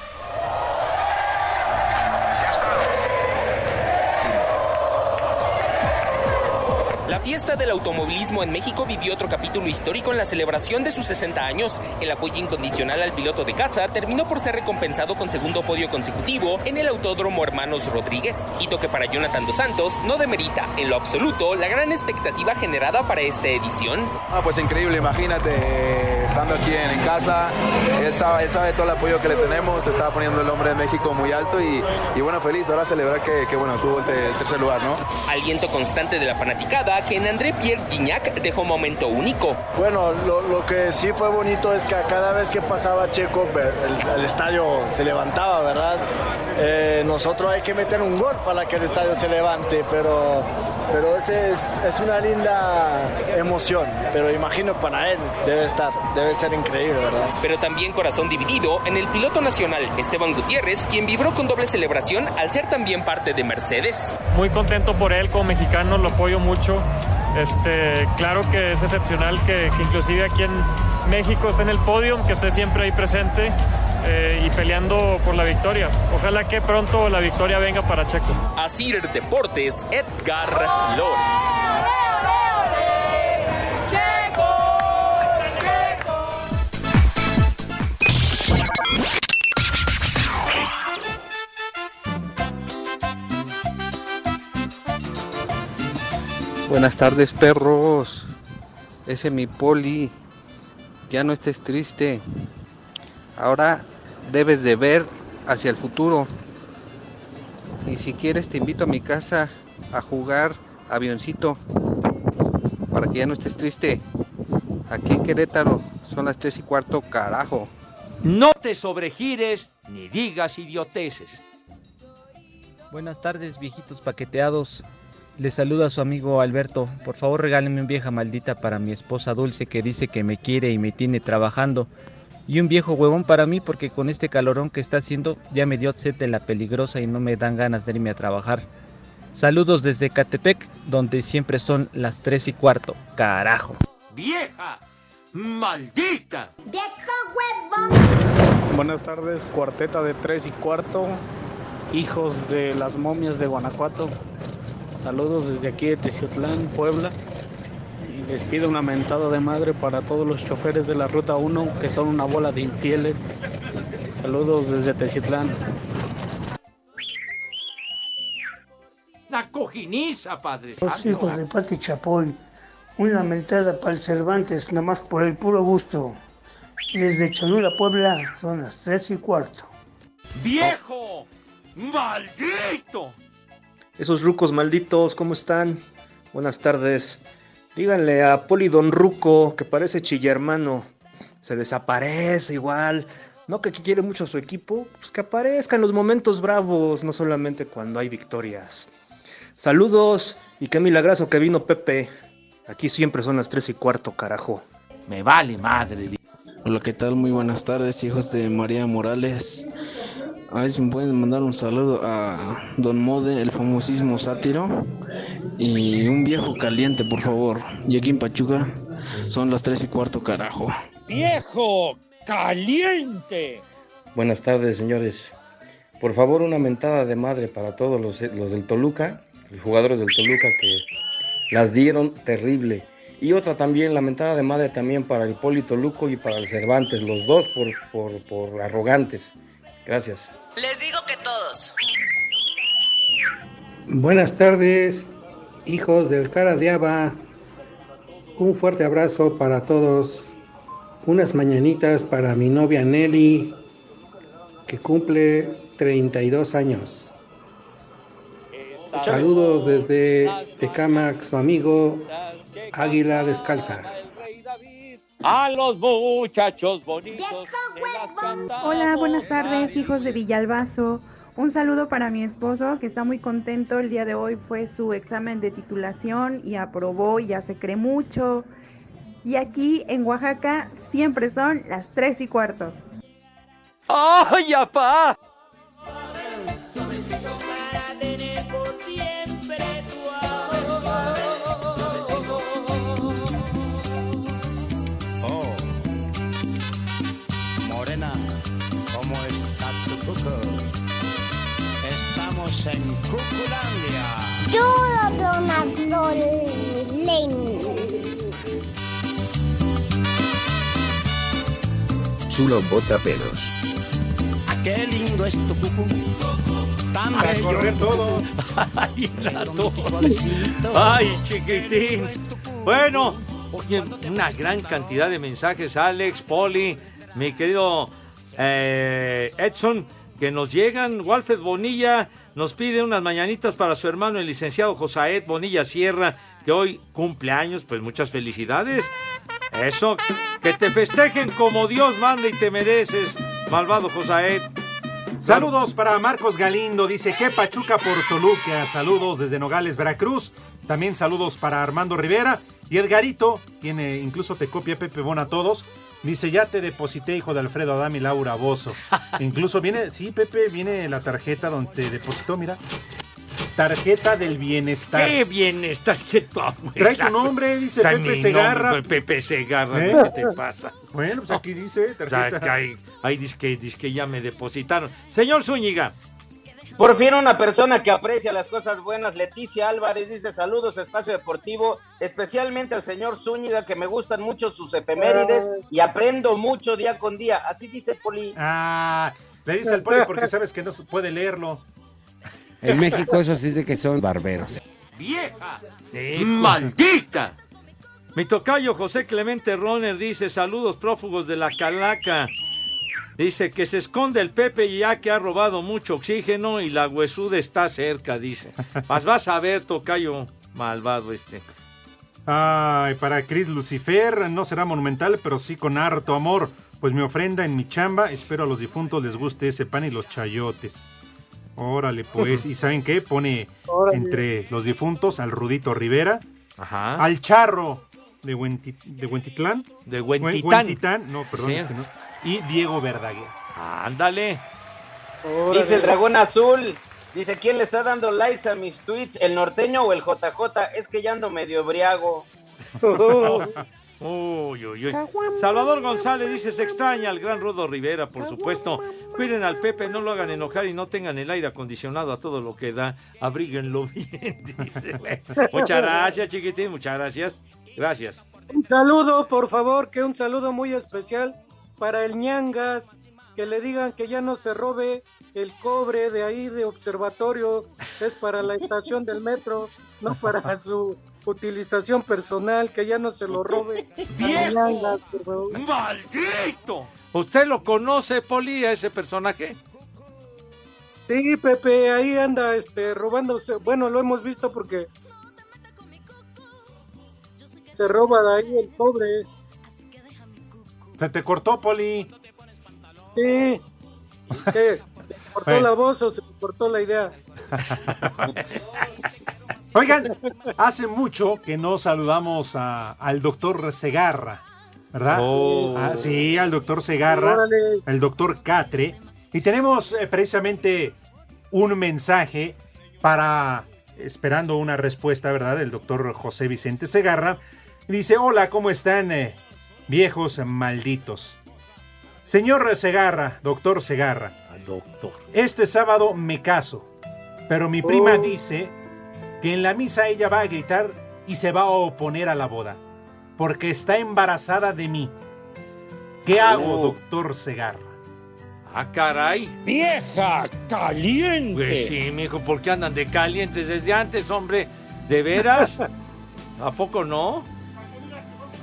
Speaker 28: fiesta del automovilismo en México vivió otro capítulo histórico en la celebración de sus 60 años. El apoyo incondicional al piloto de casa terminó por ser recompensado con segundo podio consecutivo en el Autódromo Hermanos Rodríguez. Hito que para Jonathan Dos Santos no demerita en lo absoluto la gran expectativa generada para esta edición.
Speaker 29: Ah, pues increíble, imagínate, estando aquí en, en casa, él sabe, él sabe todo el apoyo que le tenemos, está poniendo el nombre de México muy alto y, y bueno, feliz, ahora celebrar que, que, bueno, tuvo el, te- el tercer lugar, ¿no?
Speaker 28: Aliento constante de la fanaticada que en André Pierre Gignac dejó momento único.
Speaker 30: Bueno, lo, lo que sí fue bonito es que a cada vez que pasaba Checo, el, el estadio se levantaba, ¿verdad? Eh, nosotros hay que meter un gol para que el estadio se levante, pero, pero ese es, es una linda emoción. Pero imagino para él debe estar, debe ser increíble, ¿verdad?
Speaker 28: Pero también corazón dividido en el piloto nacional Esteban Gutiérrez, quien vibró con doble celebración al ser también parte de Mercedes.
Speaker 31: muy contento por él como mexicano, lo apoyo mucho. Este, claro que es excepcional que, que inclusive aquí en México esté en el podio, que esté siempre ahí presente eh, y peleando por la victoria. Ojalá que pronto la victoria venga para Checo.
Speaker 28: Asir Deportes, Edgar Flores.
Speaker 21: Buenas tardes, perros. Ese mi poli. Ya no estés triste. Ahora debes de ver hacia el futuro. Y si quieres te invito a mi casa a jugar avioncito para que ya no estés triste. Aquí en Querétaro son las tres y cuarto, carajo.
Speaker 2: No te sobregires ni digas idioteces.
Speaker 32: Buenas tardes, viejitos paqueteados. Les saluda su amigo Alberto. Por favor, regálenme un vieja maldita para mi esposa Dulce que dice que me quiere y me tiene trabajando. Y un viejo huevón para mí porque con este calorón que está haciendo ya me dio sed de la peligrosa y no me dan ganas de irme a trabajar. Saludos desde Catepec, donde siempre son las 3 y cuarto. Carajo.
Speaker 2: ¡Vieja! ¡Maldita!
Speaker 33: Buenas tardes, cuarteta de tres y cuarto, hijos de las momias de Guanajuato. Saludos desde aquí de Teciutlán, Puebla. Les pido una mentada de madre para todos los choferes de la Ruta 1 que son una bola de infieles. Saludos desde Teciutlán.
Speaker 2: La cojiniza, Padre
Speaker 23: Los hijos de Pati Chapoy, una mentada para el Cervantes, nomás por el puro gusto. Desde Cholula, Puebla, son las tres y cuarto.
Speaker 2: ¡Viejo! ¡Maldito!
Speaker 34: Esos rucos malditos, ¿cómo están? Buenas tardes. Díganle a Poli Don Ruco, que parece chillermano. Se desaparece igual. No que quiere mucho a su equipo, pues que aparezca en los momentos bravos, no solamente cuando hay victorias. Saludos y qué milagroso que vino Pepe. Aquí siempre son las tres y cuarto, carajo.
Speaker 2: Me vale madre.
Speaker 35: Hola, ¿qué tal? Muy buenas tardes, hijos de María Morales. A ver si me pueden mandar un saludo a Don Mode, el famosísimo sátiro. Y un viejo caliente, por favor. Y aquí en Pachuca son las tres y cuarto, carajo.
Speaker 2: ¡Viejo! ¡Caliente!
Speaker 36: Buenas tardes, señores. Por favor, una mentada de madre para todos los, los del Toluca, los jugadores del Toluca que las dieron terrible. Y otra también, la mentada de madre también para el Poli Toluco y para el Cervantes, los dos por, por, por arrogantes. Gracias.
Speaker 37: Les digo que todos.
Speaker 38: Buenas tardes, hijos del cara de Aba. Un fuerte abrazo para todos. Unas mañanitas para mi novia Nelly, que cumple 32 años. Saludos desde Tecamac, su amigo Águila Descalza.
Speaker 2: A los muchachos bonitos.
Speaker 39: Hola, buenas tardes, hijos de Villalbazo. Un saludo para mi esposo que está muy contento. El día de hoy fue su examen de titulación y aprobó y ya se cree mucho. Y aquí en Oaxaca siempre son las tres y cuarto.
Speaker 2: ¡Ay, apá!
Speaker 40: En Cuculandia.
Speaker 41: Yo lo
Speaker 42: Chulo bota pelos.
Speaker 40: Qué lindo es tu cucu. Tan
Speaker 2: A
Speaker 40: bello.
Speaker 2: correr todo. Ay, rato. Ay, chiquitín. Bueno, oye, una gran cantidad de mensajes, Alex, Poli, mi querido eh, Edson, que nos llegan. Walfred Bonilla nos pide unas mañanitas para su hermano, el licenciado Josaed Bonilla Sierra, que hoy cumple años. Pues muchas felicidades. Eso, que te festejen como Dios manda y te mereces, malvado Josaed.
Speaker 4: Saludos para Marcos Galindo, dice que Pachuca por Toluca. Saludos desde Nogales, Veracruz. También saludos para Armando Rivera. Y el Garito, tiene, incluso te copia Pepe Bon a todos. Dice, ya te deposité, hijo de Alfredo y Laura Bozo. incluso viene, sí, Pepe, viene la tarjeta donde te depositó, mira. Tarjeta del bienestar.
Speaker 2: ¡Qué bienestar! ¿Qué
Speaker 4: Trae tu nombre, dice
Speaker 2: Trae
Speaker 4: Pepe Segarra.
Speaker 2: nombre, Pepe Segarra,
Speaker 4: ¿Eh?
Speaker 2: ¿qué te pasa?
Speaker 4: Bueno, pues aquí dice
Speaker 2: O sea,
Speaker 4: tarjeta.
Speaker 2: que ahí, ahí dice que, dice que ya me depositaron. Señor Zúñiga.
Speaker 6: Por fin una persona que aprecia las cosas buenas, Leticia Álvarez dice saludos Espacio Deportivo, especialmente al señor Zúñiga que me gustan mucho sus efemérides y aprendo mucho día con día. Así dice Poli.
Speaker 4: Ah, le dice al poli porque sabes que no se puede leerlo.
Speaker 43: En México eso sí es de que son barberos.
Speaker 2: vieja, maldita. Mi tocayo José Clemente Roner dice, saludos prófugos de la calaca. Dice que se esconde el Pepe ya que ha robado mucho oxígeno y la huesuda está cerca, dice. Más vas a ver, tocayo malvado este.
Speaker 4: Ay, para Chris Lucifer no será monumental, pero sí con harto amor. Pues mi ofrenda en mi chamba, espero a los difuntos les guste ese pan y los chayotes. Órale, pues. ¿Y saben qué? Pone
Speaker 44: Órale.
Speaker 4: entre los difuntos al Rudito Rivera,
Speaker 2: Ajá.
Speaker 4: al Charro de, Huenti- de Huentitlán.
Speaker 2: De
Speaker 4: Hue-
Speaker 2: Huentitán.
Speaker 4: Huentitán, no, perdón,
Speaker 2: Sí.
Speaker 4: es que no. Y Diego Verdaguer.
Speaker 2: Ándale.
Speaker 6: Dice el dragón azul. Dice, ¿quién le está dando likes a mis tweets? ¿El norteño o el JJ? Es que ya ando medio briago.
Speaker 2: Uy, uy, uy. Salvador González dice, se extraña al gran Rudo Rivera, por supuesto. Cuiden al Pepe, no lo hagan enojar y no tengan el aire acondicionado a todo lo que da. Abríguenlo bien, dice. Muchas gracias, chiquitín, muchas gracias. Gracias.
Speaker 7: Un saludo, por favor, que un saludo muy especial para el ñangas, que le digan que ya no se robe el cobre de ahí de observatorio, es para la estación del metro, no para su utilización personal, que ya no se lo robe. favor.
Speaker 2: ¡Maldito! ¿Usted lo conoce, Poli, a ese personaje?
Speaker 7: Sí, Pepe, ahí anda este robándose, bueno, lo hemos visto porque se roba de ahí el cobre.
Speaker 4: Se te cortó, Poli.
Speaker 7: Sí. ¿Qué? ¿Se cortó
Speaker 4: Bueno.
Speaker 7: la voz o se cortó la idea?
Speaker 4: Oigan, hace mucho que no saludamos a- al doctor Segarra, ¿verdad?
Speaker 2: Oh.
Speaker 4: Ah, sí, al doctor Segarra,
Speaker 7: Órale.
Speaker 4: el doctor Catre. Y tenemos eh, precisamente un mensaje para, esperando una respuesta, ¿verdad? El doctor José Vicente Segarra. Dice, hola, ¿cómo están, eh, viejos malditos? Señor Segarra, doctor Segarra.
Speaker 2: Doctor.
Speaker 4: Este sábado me caso, pero mi prima
Speaker 7: Oh.
Speaker 4: dice que en la misa ella va a gritar y se va a oponer a la boda, porque está embarazada de mí. ¿Qué hago, doctor Segarra?
Speaker 2: Ah, caray.
Speaker 44: ¡Vieja caliente!
Speaker 2: Pues sí, mijo, ¿por qué andan de calientes desde antes, hombre? ¿De veras? ¿A poco no?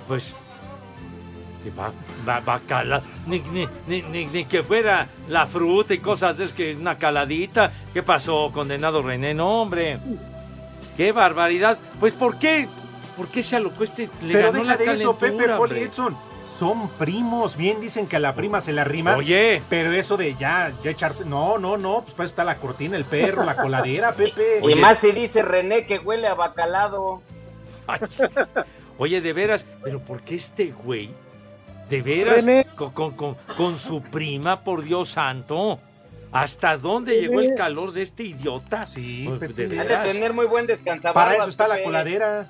Speaker 2: Pues. que va- va- bacala, ni, ni, ni, ni- ni que fuera la fruta y cosas es que una caladita. ¿Qué pasó, condenado René? No, hombre. ¡Qué barbaridad! Pues, ¿por qué? ¿Por qué se alocó este? Le
Speaker 4: Pero
Speaker 2: ganó
Speaker 4: deja
Speaker 2: la
Speaker 4: de eso, Pepe, Poli
Speaker 2: hombre.
Speaker 4: Edson. Son primos, bien dicen que a la prima se la rima.
Speaker 2: Oye.
Speaker 4: Pero eso de ya, ya echarse. No, no, no, pues para eso está la cortina, el perro, la coladera, Pepe.
Speaker 6: Y más si dice René que huele a bacalado.
Speaker 2: Oye, de veras, pero ¿por qué este güey? De veras,
Speaker 7: René.
Speaker 2: con, con- con- con su prima, por Dios santo. ¿Hasta dónde llegó el calor de este idiota?
Speaker 4: Sí,
Speaker 2: de
Speaker 6: Ha de
Speaker 2: veras.
Speaker 6: tener muy buen descansabarbas.
Speaker 4: Para eso está la coladera.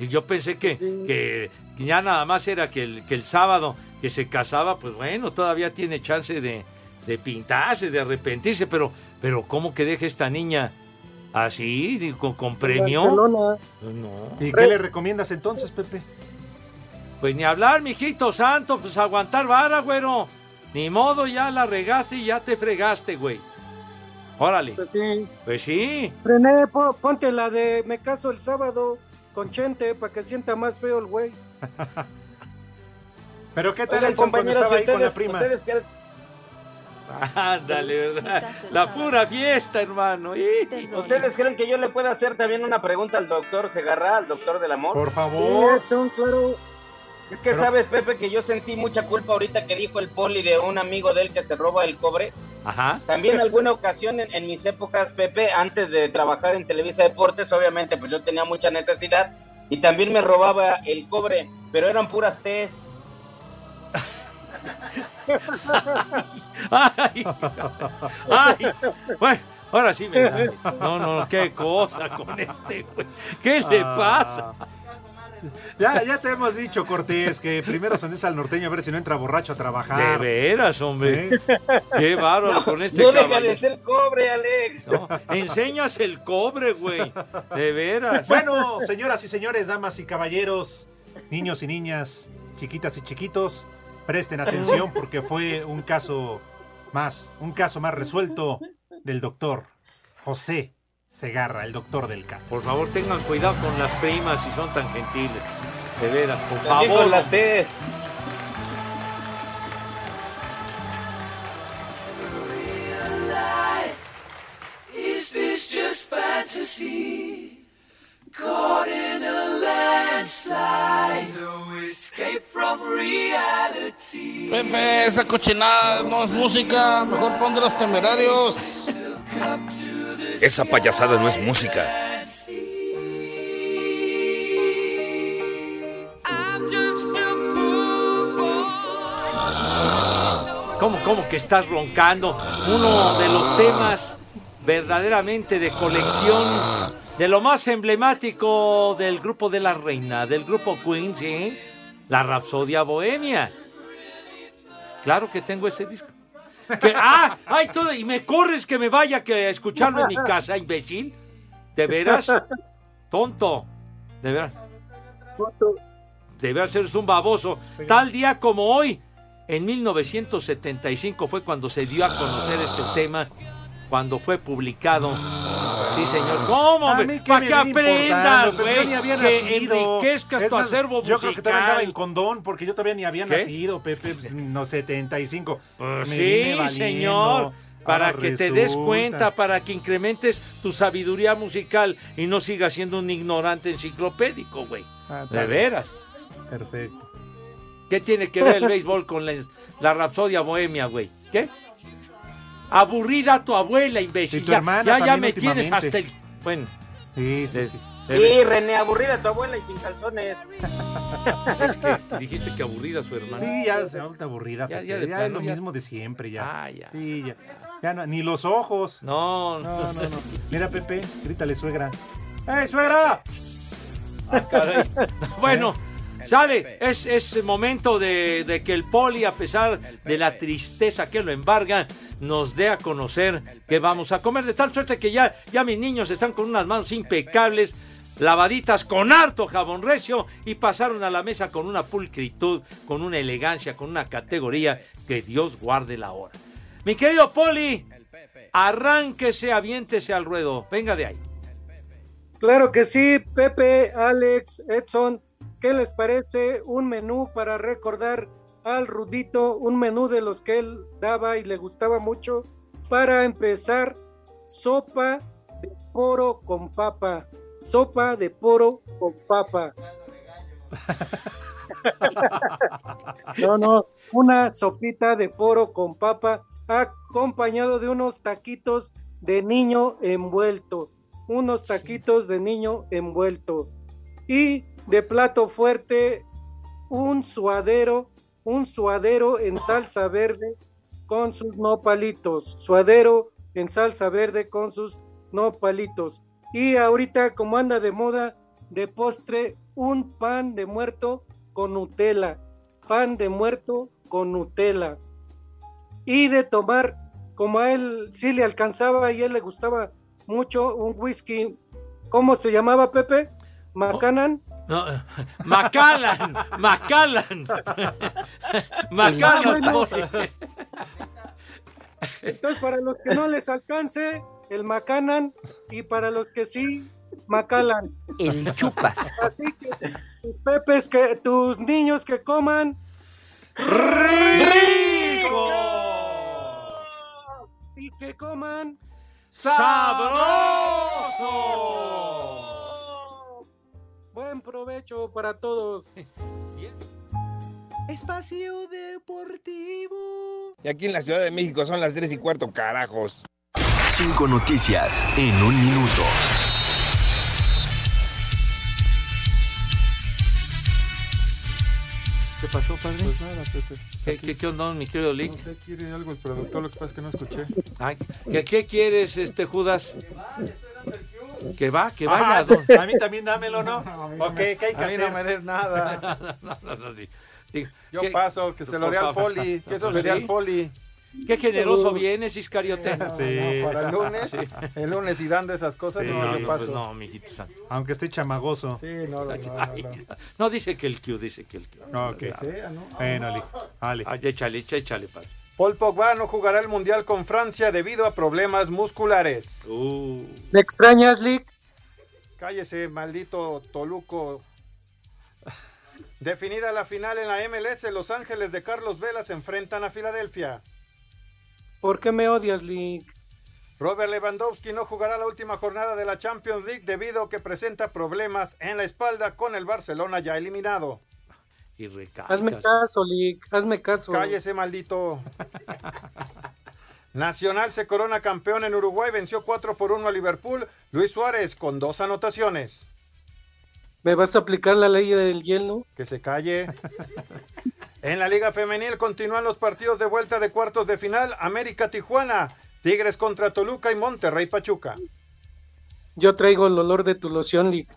Speaker 2: Y yo pensé que, que ya nada más era que el, que el sábado que se casaba, pues bueno, todavía tiene chance de, de pintarse, de arrepentirse, pero, pero ¿cómo que deja esta niña así, digo, con, con premio?
Speaker 7: Barcelona.
Speaker 2: No.
Speaker 4: ¿Y qué le recomiendas entonces, Pepe?
Speaker 2: Pues ni hablar, mijito santo, pues aguantar vara, güero. Ni modo, ya la regaste y ya te fregaste, güey. Órale.
Speaker 7: Pues sí.
Speaker 2: Pues sí.
Speaker 7: René, po- ponte la de me caso el sábado con Chente para que sienta más feo el güey.
Speaker 4: Pero qué tal
Speaker 6: Oigan,
Speaker 4: cuando
Speaker 6: compañeros,
Speaker 4: estaba ahí con la prima.
Speaker 6: ustedes
Speaker 2: Ándale, ¿verdad? La pura fiesta, hermano. Y-
Speaker 6: ¿Ustedes creen que yo le pueda hacer también una pregunta al doctor Segarra, al doctor del amor?
Speaker 4: Por
Speaker 7: Sí,
Speaker 4: favor.
Speaker 7: Claro.
Speaker 6: Es que sabes, Pepe, que yo sentí mucha culpa ahorita que dijo el poli de un amigo de él que se roba el cobre.
Speaker 2: Ajá.
Speaker 6: También alguna ocasión en, en mis épocas, Pepe, antes de trabajar en Televisa Deportes, obviamente, pues yo tenía mucha necesidad y también me robaba el cobre, pero eran puras tés.
Speaker 2: Ay, ay, bueno, ahora sí me da. No, no, qué cosa con este, güey. ¿Qué le
Speaker 4: Ah.
Speaker 2: pasa?
Speaker 4: Ya, ya te hemos dicho, Cortés, que primero sondes al norteño a ver si no entra borracho a
Speaker 2: De
Speaker 4: trabajar.
Speaker 2: veras, hombre.
Speaker 4: ¿Eh?
Speaker 2: Qué bárbaro con este
Speaker 6: no deja de
Speaker 2: caballero.
Speaker 6: ser cobre, Alex.
Speaker 2: No, enseñas el cobre, güey. De veras.
Speaker 4: Bueno, señoras y señores, damas y caballeros, niños y niñas, chiquitas y chiquitos, presten atención porque fue un caso más, un caso más resuelto del doctor José Segarra, el doctor del K.
Speaker 2: Por favor, tengan cuidado con las primas si son tan gentiles. De veras, por
Speaker 6: También
Speaker 2: favor.
Speaker 6: con las T.
Speaker 45: Is this just fantasy?
Speaker 46: Pepe, esa cochinada no es música, mejor pon de los temerarios.
Speaker 37: Esa payasada no es música.
Speaker 2: ¿Cómo, cómo que estás roncando? Uno de los temas verdaderamente de colección, de lo más emblemático del grupo de la reina, del grupo Queen, ¿sí? La Rapsodia Bohemia. Claro que tengo ese disco. Que, ah, ay, todo, y me corres que me vaya que a escucharlo en mi casa, imbécil. ¿De veras? Tonto. De veras. Debe ser un baboso. Tal día como hoy, en 1975 fue cuando se dio a conocer este tema, cuando fue publicado. Sí, señor. ¿Cómo? Para que aprendas,
Speaker 4: yo
Speaker 2: güey. Que enriquezcas
Speaker 4: Es
Speaker 2: tu
Speaker 4: más,
Speaker 2: acervo
Speaker 4: Yo creo que todavía andaba en
Speaker 2: musical.
Speaker 4: condón porque yo todavía ni había
Speaker 2: ¿Qué?
Speaker 4: nacido, Pepe, pues, no 75.
Speaker 2: Pues sí, señor. Para
Speaker 4: Ahora
Speaker 2: que te des cuenta, para que incrementes tu sabiduría musical y no sigas siendo un ignorante enciclopédico, güey.
Speaker 4: Ah,
Speaker 2: de veras.
Speaker 4: Perfecto.
Speaker 2: ¿Qué tiene que ver el béisbol con la, la Rapsodia Bohemia, güey? ¿Qué? Aburrida tu abuela, imbécil.
Speaker 4: Y tu
Speaker 2: ya,
Speaker 4: hermana
Speaker 2: ya, ya me tienes hasta el. Bueno.
Speaker 4: Sí, sí, sí.
Speaker 6: Sí, René, aburrida tu abuela y sin calzones.
Speaker 2: Es que dijiste que aburrida su hermana.
Speaker 4: Sí, ya se vuelve aburrida.
Speaker 2: Ya- ya
Speaker 4: Ya,
Speaker 2: de
Speaker 4: es
Speaker 2: plano,
Speaker 4: lo
Speaker 2: ya.
Speaker 4: mismo de siempre, ya.
Speaker 2: Ah, ya.
Speaker 4: Sí, ya. Ya no, ni los ojos.
Speaker 2: No,
Speaker 4: no, no, no. Mira, Pepe, grítale, suegra. ¡Ey, suegra!
Speaker 2: Ah, caray. Bueno, sale, es, es momento de, de que el poli, a pesar de la tristeza que lo embarga, nos dé a conocer que vamos a comer. De tal suerte que ya, ya mis niños están con unas manos impecables, lavaditas con harto jabón recio y pasaron a la mesa con una pulcritud, con una elegancia, con una categoría que Dios guarde la hora. Mi querido poli, arránquese, aviéntese al ruedo. Venga de ahí.
Speaker 7: Claro que sí, Pepe, Alex, Edson, ¿qué les parece un menú para recordar al Rudito, un menú de los que él daba y le gustaba mucho? Para empezar, sopa de poro con papa, sopa de poro con papa. No, no, una sopita de poro con papa acompañado de unos taquitos de niño envuelto, unos taquitos de niño envuelto y de plato fuerte un suadero, un suadero en salsa verde con sus nopalitos, suadero en salsa verde con sus nopalitos. Y ahorita como anda de moda de postre un pan de muerto con Nutella, pan de muerto con Nutella. Y de tomar, como a él sí le alcanzaba y a él le gustaba mucho, un whisky, ¿cómo se llamaba Pepe? Macanan.
Speaker 2: No, Macallan, Macallan. Macallan, poli.
Speaker 7: Entonces, para los que no les alcance, el Macanan, y para los que sí, Macalan.
Speaker 47: El chupas.
Speaker 7: Así que tus pepes, que tus niños que coman y que coman
Speaker 2: ¡Sabroso!
Speaker 7: Buen provecho para todos.
Speaker 47: Espacio Deportivo.
Speaker 46: Y aquí en la Ciudad de México son las 3 y cuarto, carajos.
Speaker 48: Cinco noticias en un minuto.
Speaker 2: ¿Qué pasó, padre?
Speaker 49: Pues nada, Pepe.
Speaker 2: ¿Qué, qué, qué onda, mi querido Lick?
Speaker 49: No sé, quiere algo el productor, lo que pasa es que no escuché.
Speaker 2: Ay, ¿qué, qué quieres, este Judas? Que va, que
Speaker 4: Ah,
Speaker 2: vaya. don-
Speaker 4: a mí también dámelo, ¿no? Ok, ¿qué hay que
Speaker 49: a mí no me des nada.
Speaker 2: No, no, no, di- di-
Speaker 49: Yo
Speaker 2: ¿qué-
Speaker 49: paso, que se lo dé al poli, que eso le dé
Speaker 2: sí.
Speaker 49: al poli.
Speaker 2: Qué generoso vienes, Iscariote.
Speaker 49: No, para el lunes, el lunes y dando esas cosas,
Speaker 4: Sí,
Speaker 49: no, yo
Speaker 4: no,
Speaker 49: paso.
Speaker 2: Pues no, mijito.
Speaker 4: Aunque esté chamagoso.
Speaker 49: Sí, no, no, no, no, no.
Speaker 2: No, dice que el Q, dice que el Q.
Speaker 4: No, ok.
Speaker 49: Que sea, ¿no?
Speaker 4: Bueno, Ali. Ale.
Speaker 2: Ay, échale, échale, padre.
Speaker 49: Paul Pogba no jugará el Mundial con Francia debido a problemas musculares.
Speaker 7: ¿Me extrañas, Lick?
Speaker 49: Cállese, maldito Toluco. Definida la final en la MLS, Los Ángeles de Carlos Vela se enfrentan a Filadelfia.
Speaker 7: ¿Por qué me odias, Lick?
Speaker 49: Robert Lewandowski no jugará la última jornada de la Champions League debido a que presenta problemas en la espalda con el Barcelona ya eliminado.
Speaker 2: Y
Speaker 7: Hazme caso, Lick. Hazme caso.
Speaker 49: Cállese, maldito. Nacional se corona campeón en Uruguay, venció 4 por 1 a Liverpool. Luis Suárez con dos anotaciones.
Speaker 7: ¿Me vas a aplicar la ley del hielo?
Speaker 49: Que se calle. En la Liga Femenil continúan los partidos de vuelta de cuartos de final. América Tijuana, Tigres contra Toluca y Monterrey Pachuca.
Speaker 7: Yo traigo el olor de tu loción, Lick.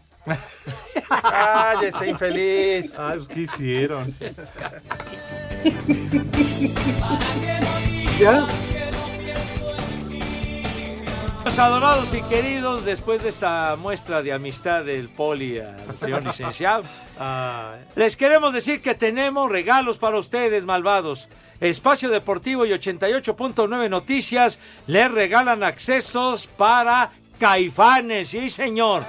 Speaker 49: Cállese, infeliz.
Speaker 4: Ay, pues, ¿qué hicieron?
Speaker 7: ¿Ya?
Speaker 2: Los adorados y queridos, después de esta muestra de amistad del poli al señor licenciado, les queremos decir que tenemos regalos para ustedes, malvados. Espacio Deportivo y 88.9 Noticias les regalan accesos para Caifanes, sí señor.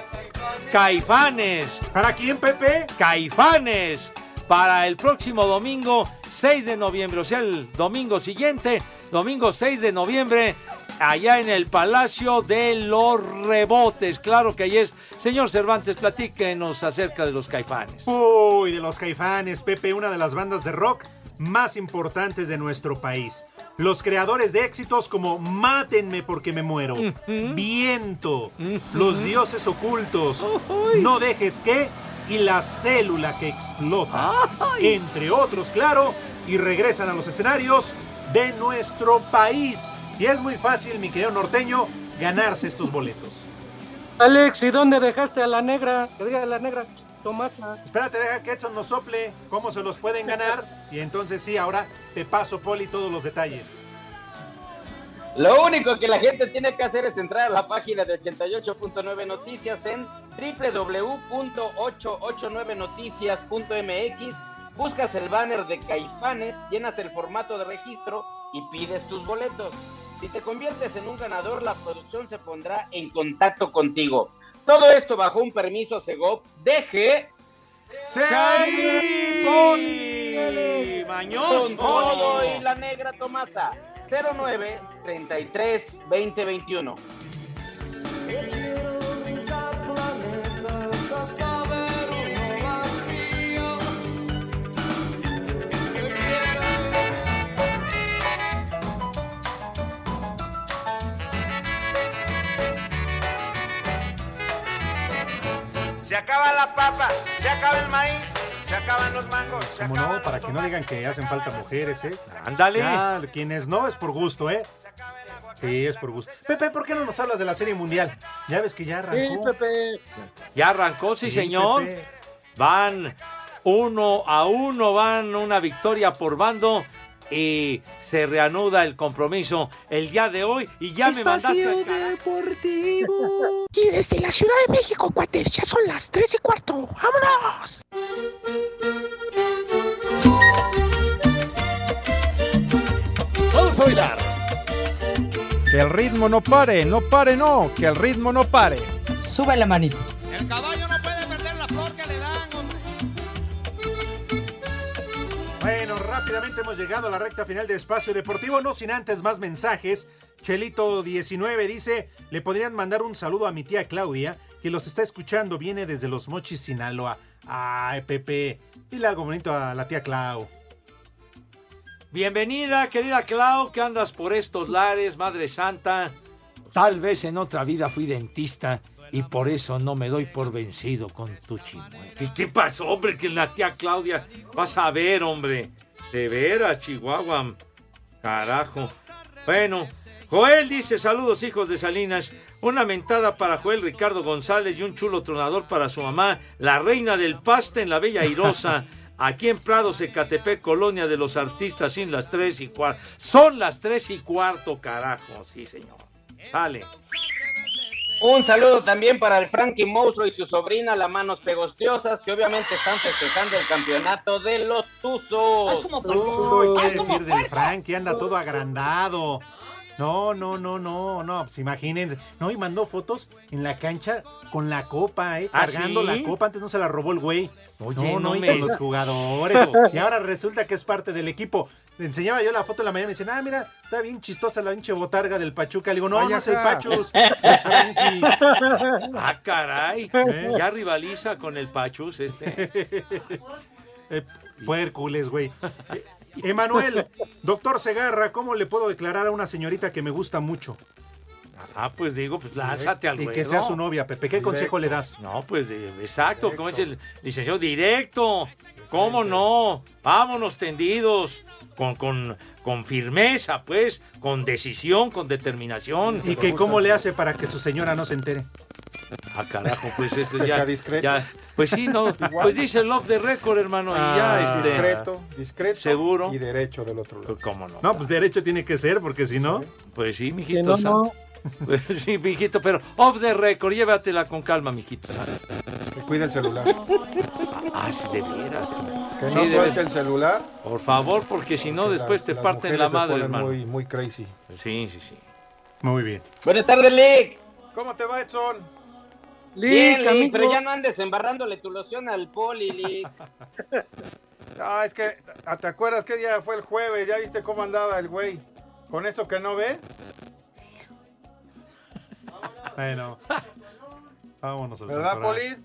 Speaker 2: Caifanes.
Speaker 4: ¿Para quién, Pepe?
Speaker 2: Caifanes. Para el próximo domingo 6 de noviembre, o sea, el domingo siguiente, domingo 6 de noviembre, allá en el Palacio de los Rebotes. Claro que ahí es. Señor Cervantes, platíquenos acerca de los Caifanes.
Speaker 4: Uy, de los Caifanes, Pepe, una de las bandas de rock más importantes de nuestro país. Los creadores de éxitos como Mátenme porque me muero, Viento, Los dioses ocultos, No dejes que y La célula que explota, entre otros, claro, y regresan a los escenarios de nuestro país. Y es muy fácil, mi querido norteño, ganarse estos boletos.
Speaker 7: Alex, ¿y dónde dejaste a la negra? Que diga la negra,
Speaker 4: Espérate, deja que Edson nos sople cómo se los pueden ganar. Y entonces sí, ahora te paso, Poli, todos los detalles.
Speaker 6: Lo único que la gente tiene que hacer es entrar a la página de 88.9 Noticias en www.889noticias.mx, buscas el banner de Caifanes, llenas el formato de registro y pides tus boletos. Si te conviertes en un ganador, la producción se pondrá en contacto contigo. Todo esto bajo un permiso Segov. Deje.
Speaker 2: ¡Sí, Poli! ¡Mañoso!
Speaker 6: Con todo y la negra Tomasa. 09 33 20 21.
Speaker 50: Se acaba la papa, se acaba el maíz, se acaban los mangos. Se
Speaker 4: Como no, para que no digan que hacen falta mujeres, ¿eh?
Speaker 2: Ándale.
Speaker 4: Ya, quienes no, es por gusto, ¿eh? Sí, es por gusto. Pepe, ¿por qué no nos hablas de la Serie Mundial? Ya ves que ya
Speaker 7: Sí,
Speaker 4: arrancó.
Speaker 7: Pepe.
Speaker 2: Ya arrancó, sí,
Speaker 4: Sí,
Speaker 2: señor.
Speaker 4: Pepe.
Speaker 2: Van uno a uno, van una victoria por bando y se reanuda el compromiso el día de hoy. Y ya me mandaste.
Speaker 47: Deportivo. Y desde la Ciudad de México, cuates, ya son las tres y cuarto. ¡Vámonos!
Speaker 51: Vamos a bailar.
Speaker 49: Que el ritmo no pare, no pare, no, que el ritmo no pare.
Speaker 52: Sube la manito.
Speaker 45: El caballo no
Speaker 4: rápidamente hemos llegado a la recta final de Espacio Deportivo, no sin antes más mensajes. Chelito19 dice, le podrían mandar un saludo a mi tía Claudia, que los está escuchando, viene desde Los Mochis, Sinaloa. Ay, Pepe, dile algo bonito a la tía Clau.
Speaker 2: Bienvenida, querida Clau, que andas por estos lares, Madre Santa. Tal vez en otra vida fui dentista y por eso no me doy por vencido con tu chimuelo. ¿Qué, qué pasó, hombre? Que la tía Claudia. Vas a ver, hombre. De veras, Chihuahua. Carajo. Bueno, Joel dice: Saludos, hijos de Salinas. Una mentada para Joel Ricardo González y un chulo tronador para su mamá, la reina del paste en la Bella Airosa. Aquí en Prados, Ecatepec, colonia de los artistas, sin las tres y cuarto. Son las tres y cuarto, carajo. Sí, señor. Sale.
Speaker 6: Un saludo también para el Frankie Monstruo y su sobrina, la Manos Pegostiosas, que obviamente están festejando el campeonato de los Tuzos.
Speaker 4: Uy, ¿qué decir del Frankie? Anda todo agrandado. No, no, no, no, no, pues imagínense. No, y mandó fotos en la cancha con la copa, ¿eh?
Speaker 2: ¿Ah,
Speaker 4: Cargando
Speaker 2: sí?
Speaker 4: la copa, antes no se la robó el güey.
Speaker 2: Oye,
Speaker 4: no, no,
Speaker 2: no
Speaker 4: y
Speaker 2: me-
Speaker 4: con los jugadores. y ahora resulta que es parte del equipo. Le enseñaba yo la foto en la mañana y me dicen, ah, mira, está bien chistosa la pinche botarga del Pachuca. Le digo, no,
Speaker 2: Ay,
Speaker 4: no es el. Pachus, es Frankie.
Speaker 2: Ah, caray.
Speaker 4: ¿Eh?
Speaker 2: Ya rivaliza con el Pachus este.
Speaker 4: Eh, Puércules, güey. Eh, Emanuel, doctor Segarra, ¿cómo le puedo declarar a una señorita que me gusta mucho?
Speaker 2: Ah, pues digo, pues lánzate al
Speaker 4: Y
Speaker 2: ruedo.
Speaker 4: que sea su novia, Pepe. ¿Qué consejo le das?
Speaker 2: No, pues de- exacto, como es el licenciado, directo. ¿Cómo no? Vámonos tendidos. Con, con, con firmeza, pues, con decisión, con determinación.
Speaker 4: ¿Y que cómo le hace para que su señora no se entere?
Speaker 2: Ah, carajo, pues esto
Speaker 49: Que
Speaker 2: ya,
Speaker 49: sea discreto.
Speaker 2: ya- Pues sí, no. Pues dice love the record, hermano. y
Speaker 4: Ah,
Speaker 2: ya, este.
Speaker 49: Discreto, discreto
Speaker 2: Seguro.
Speaker 49: y derecho del otro lado.
Speaker 2: Pues, ¿Cómo no?
Speaker 4: No, pues derecho tiene que ser, porque si no.
Speaker 2: Pues sí, mijito.
Speaker 7: no.
Speaker 2: Pues sí, mijito, pero off the record, llévatela con calma, mijito.
Speaker 49: Que cuide el celular.
Speaker 2: Ah, sí, de veras.
Speaker 49: Que
Speaker 2: Sí,
Speaker 49: no suelte
Speaker 2: veras.
Speaker 49: el celular.
Speaker 2: Por favor, porque si no, después
Speaker 49: las-
Speaker 2: te
Speaker 49: las
Speaker 2: parten la madre, hermano.
Speaker 49: Muy, muy crazy.
Speaker 2: Sí, sí, sí.
Speaker 4: Muy bien.
Speaker 6: Buenas tardes, Lick.
Speaker 49: ¿Cómo te va, Edson?
Speaker 6: Bien,
Speaker 7: Lick,
Speaker 6: Lick,
Speaker 7: amigo.
Speaker 6: pero ya no andes embarrándole tu loción al poli, Lick.
Speaker 49: Ah, es que, ah, ¿te acuerdas qué día fue el jueves? ¿Ya viste cómo andaba el güey? ¿Con eso que no ve?
Speaker 4: Bueno. Vámonos al
Speaker 49: ¿Verdad. Poli?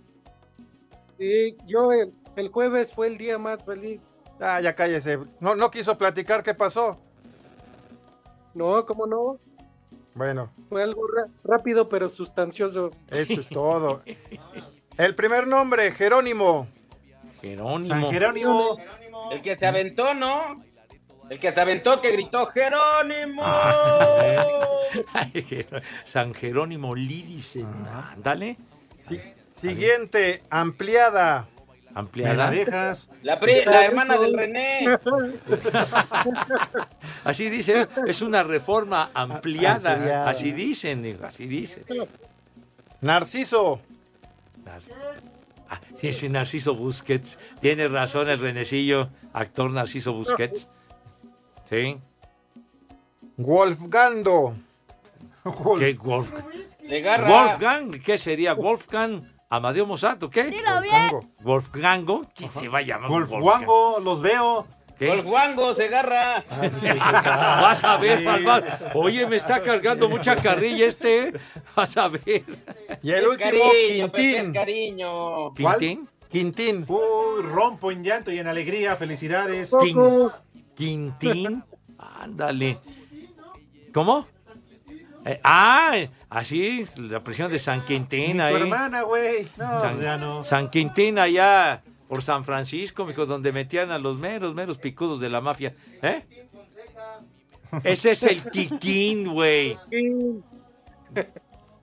Speaker 7: Sí, yo el, el jueves fue el día más feliz.
Speaker 49: Ah, ya cállese. No, no quiso platicar qué pasó.
Speaker 7: No, ¿cómo no?
Speaker 49: Bueno,
Speaker 7: Fue algo rápido pero sustancioso.
Speaker 49: eso es todo. El primer nombre, Jerónimo.
Speaker 2: Jerónimo.
Speaker 4: San Jerónimo.
Speaker 6: El que se aventó, ¿no? El que se aventó que gritó Jerónimo.
Speaker 2: San Jerónimo Lidicen. Ándale.
Speaker 49: Siguiente, ampliada.
Speaker 4: ¿Me la
Speaker 2: Ampliada.
Speaker 4: dejas?
Speaker 6: La, pri- la hermana del René.
Speaker 2: Así dice, es una reforma ampliada.
Speaker 49: Ampliada.
Speaker 2: Así dicen, así dicen.
Speaker 49: Narciso.
Speaker 2: Ah, sí, ese Narciso Busquets. Tiene razón el Renecillo, actor Narciso Busquets. Sí.
Speaker 49: Wolfgando.
Speaker 2: ¿Qué Wolf-. Wolfgang, ¿qué sería? Wolfgang Amadeo Mozart, ¿o qué?
Speaker 49: Wolfgango.
Speaker 2: Wolfgango, ¿quién se va a llamar
Speaker 4: Wolfwango, los veo.
Speaker 2: ¿Qué?
Speaker 6: Wolfgango, Segarra.
Speaker 2: Vas a ver, malvado. Oye, me está cargando mucha carrilla este. ¿eh? Vas a ver.
Speaker 49: Y el último,
Speaker 6: cariño, Pepe, es
Speaker 49: Quintín.
Speaker 6: cariño.
Speaker 2: ¿Quintín?
Speaker 49: Quintín.
Speaker 4: Uy, rompo en llanto y en alegría. Felicidades.
Speaker 2: Quin- Quintín. Ándale. ¿Cómo? Eh, ah, así, la prisión de San Quintín
Speaker 4: Tu
Speaker 2: ahí.
Speaker 4: hermana, güey. No,
Speaker 2: San,
Speaker 4: ya no.
Speaker 2: San Quintín allá por San Francisco, mijo, donde metían a los meros, meros picudos de la mafia. ¿Eh? Ese es el Quiquín, güey.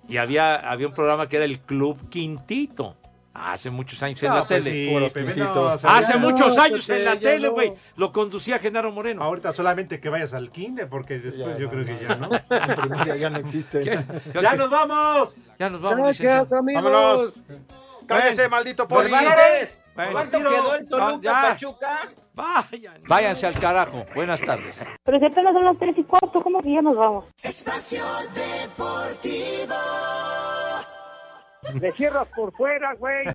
Speaker 2: Y había, había un programa que era el Club Quintito. Hace muchos años en la
Speaker 4: pues
Speaker 2: tele.
Speaker 4: sí, no,
Speaker 2: Hace
Speaker 4: ya-
Speaker 2: muchos años en la tele,
Speaker 7: no.
Speaker 2: güey. Lo conducía Genaro Moreno.
Speaker 4: Ahorita solamente que vayas al kinder, porque después
Speaker 49: Ya,
Speaker 4: yo
Speaker 49: no,
Speaker 4: creo
Speaker 49: no,
Speaker 4: que ya, ¿no?
Speaker 49: En primaria ya no existe.
Speaker 2: ¿Qué?
Speaker 4: ¡Ya nos vamos!
Speaker 2: Ya nos vamos,
Speaker 7: Gracias, amigos.
Speaker 49: Vámonos. Cállese, maldito poli.
Speaker 2: Bueno,
Speaker 6: ¿cuánto quedó el Toluca,
Speaker 2: Ya.
Speaker 6: Pachuca?
Speaker 2: Vayan. Váyanse al carajo. Buenas tardes.
Speaker 52: Pero si apenas son las tres y cuarto, ¿cómo que ya nos vamos?
Speaker 45: Espacio Deportivo.
Speaker 44: Le cierras por fuera, güey.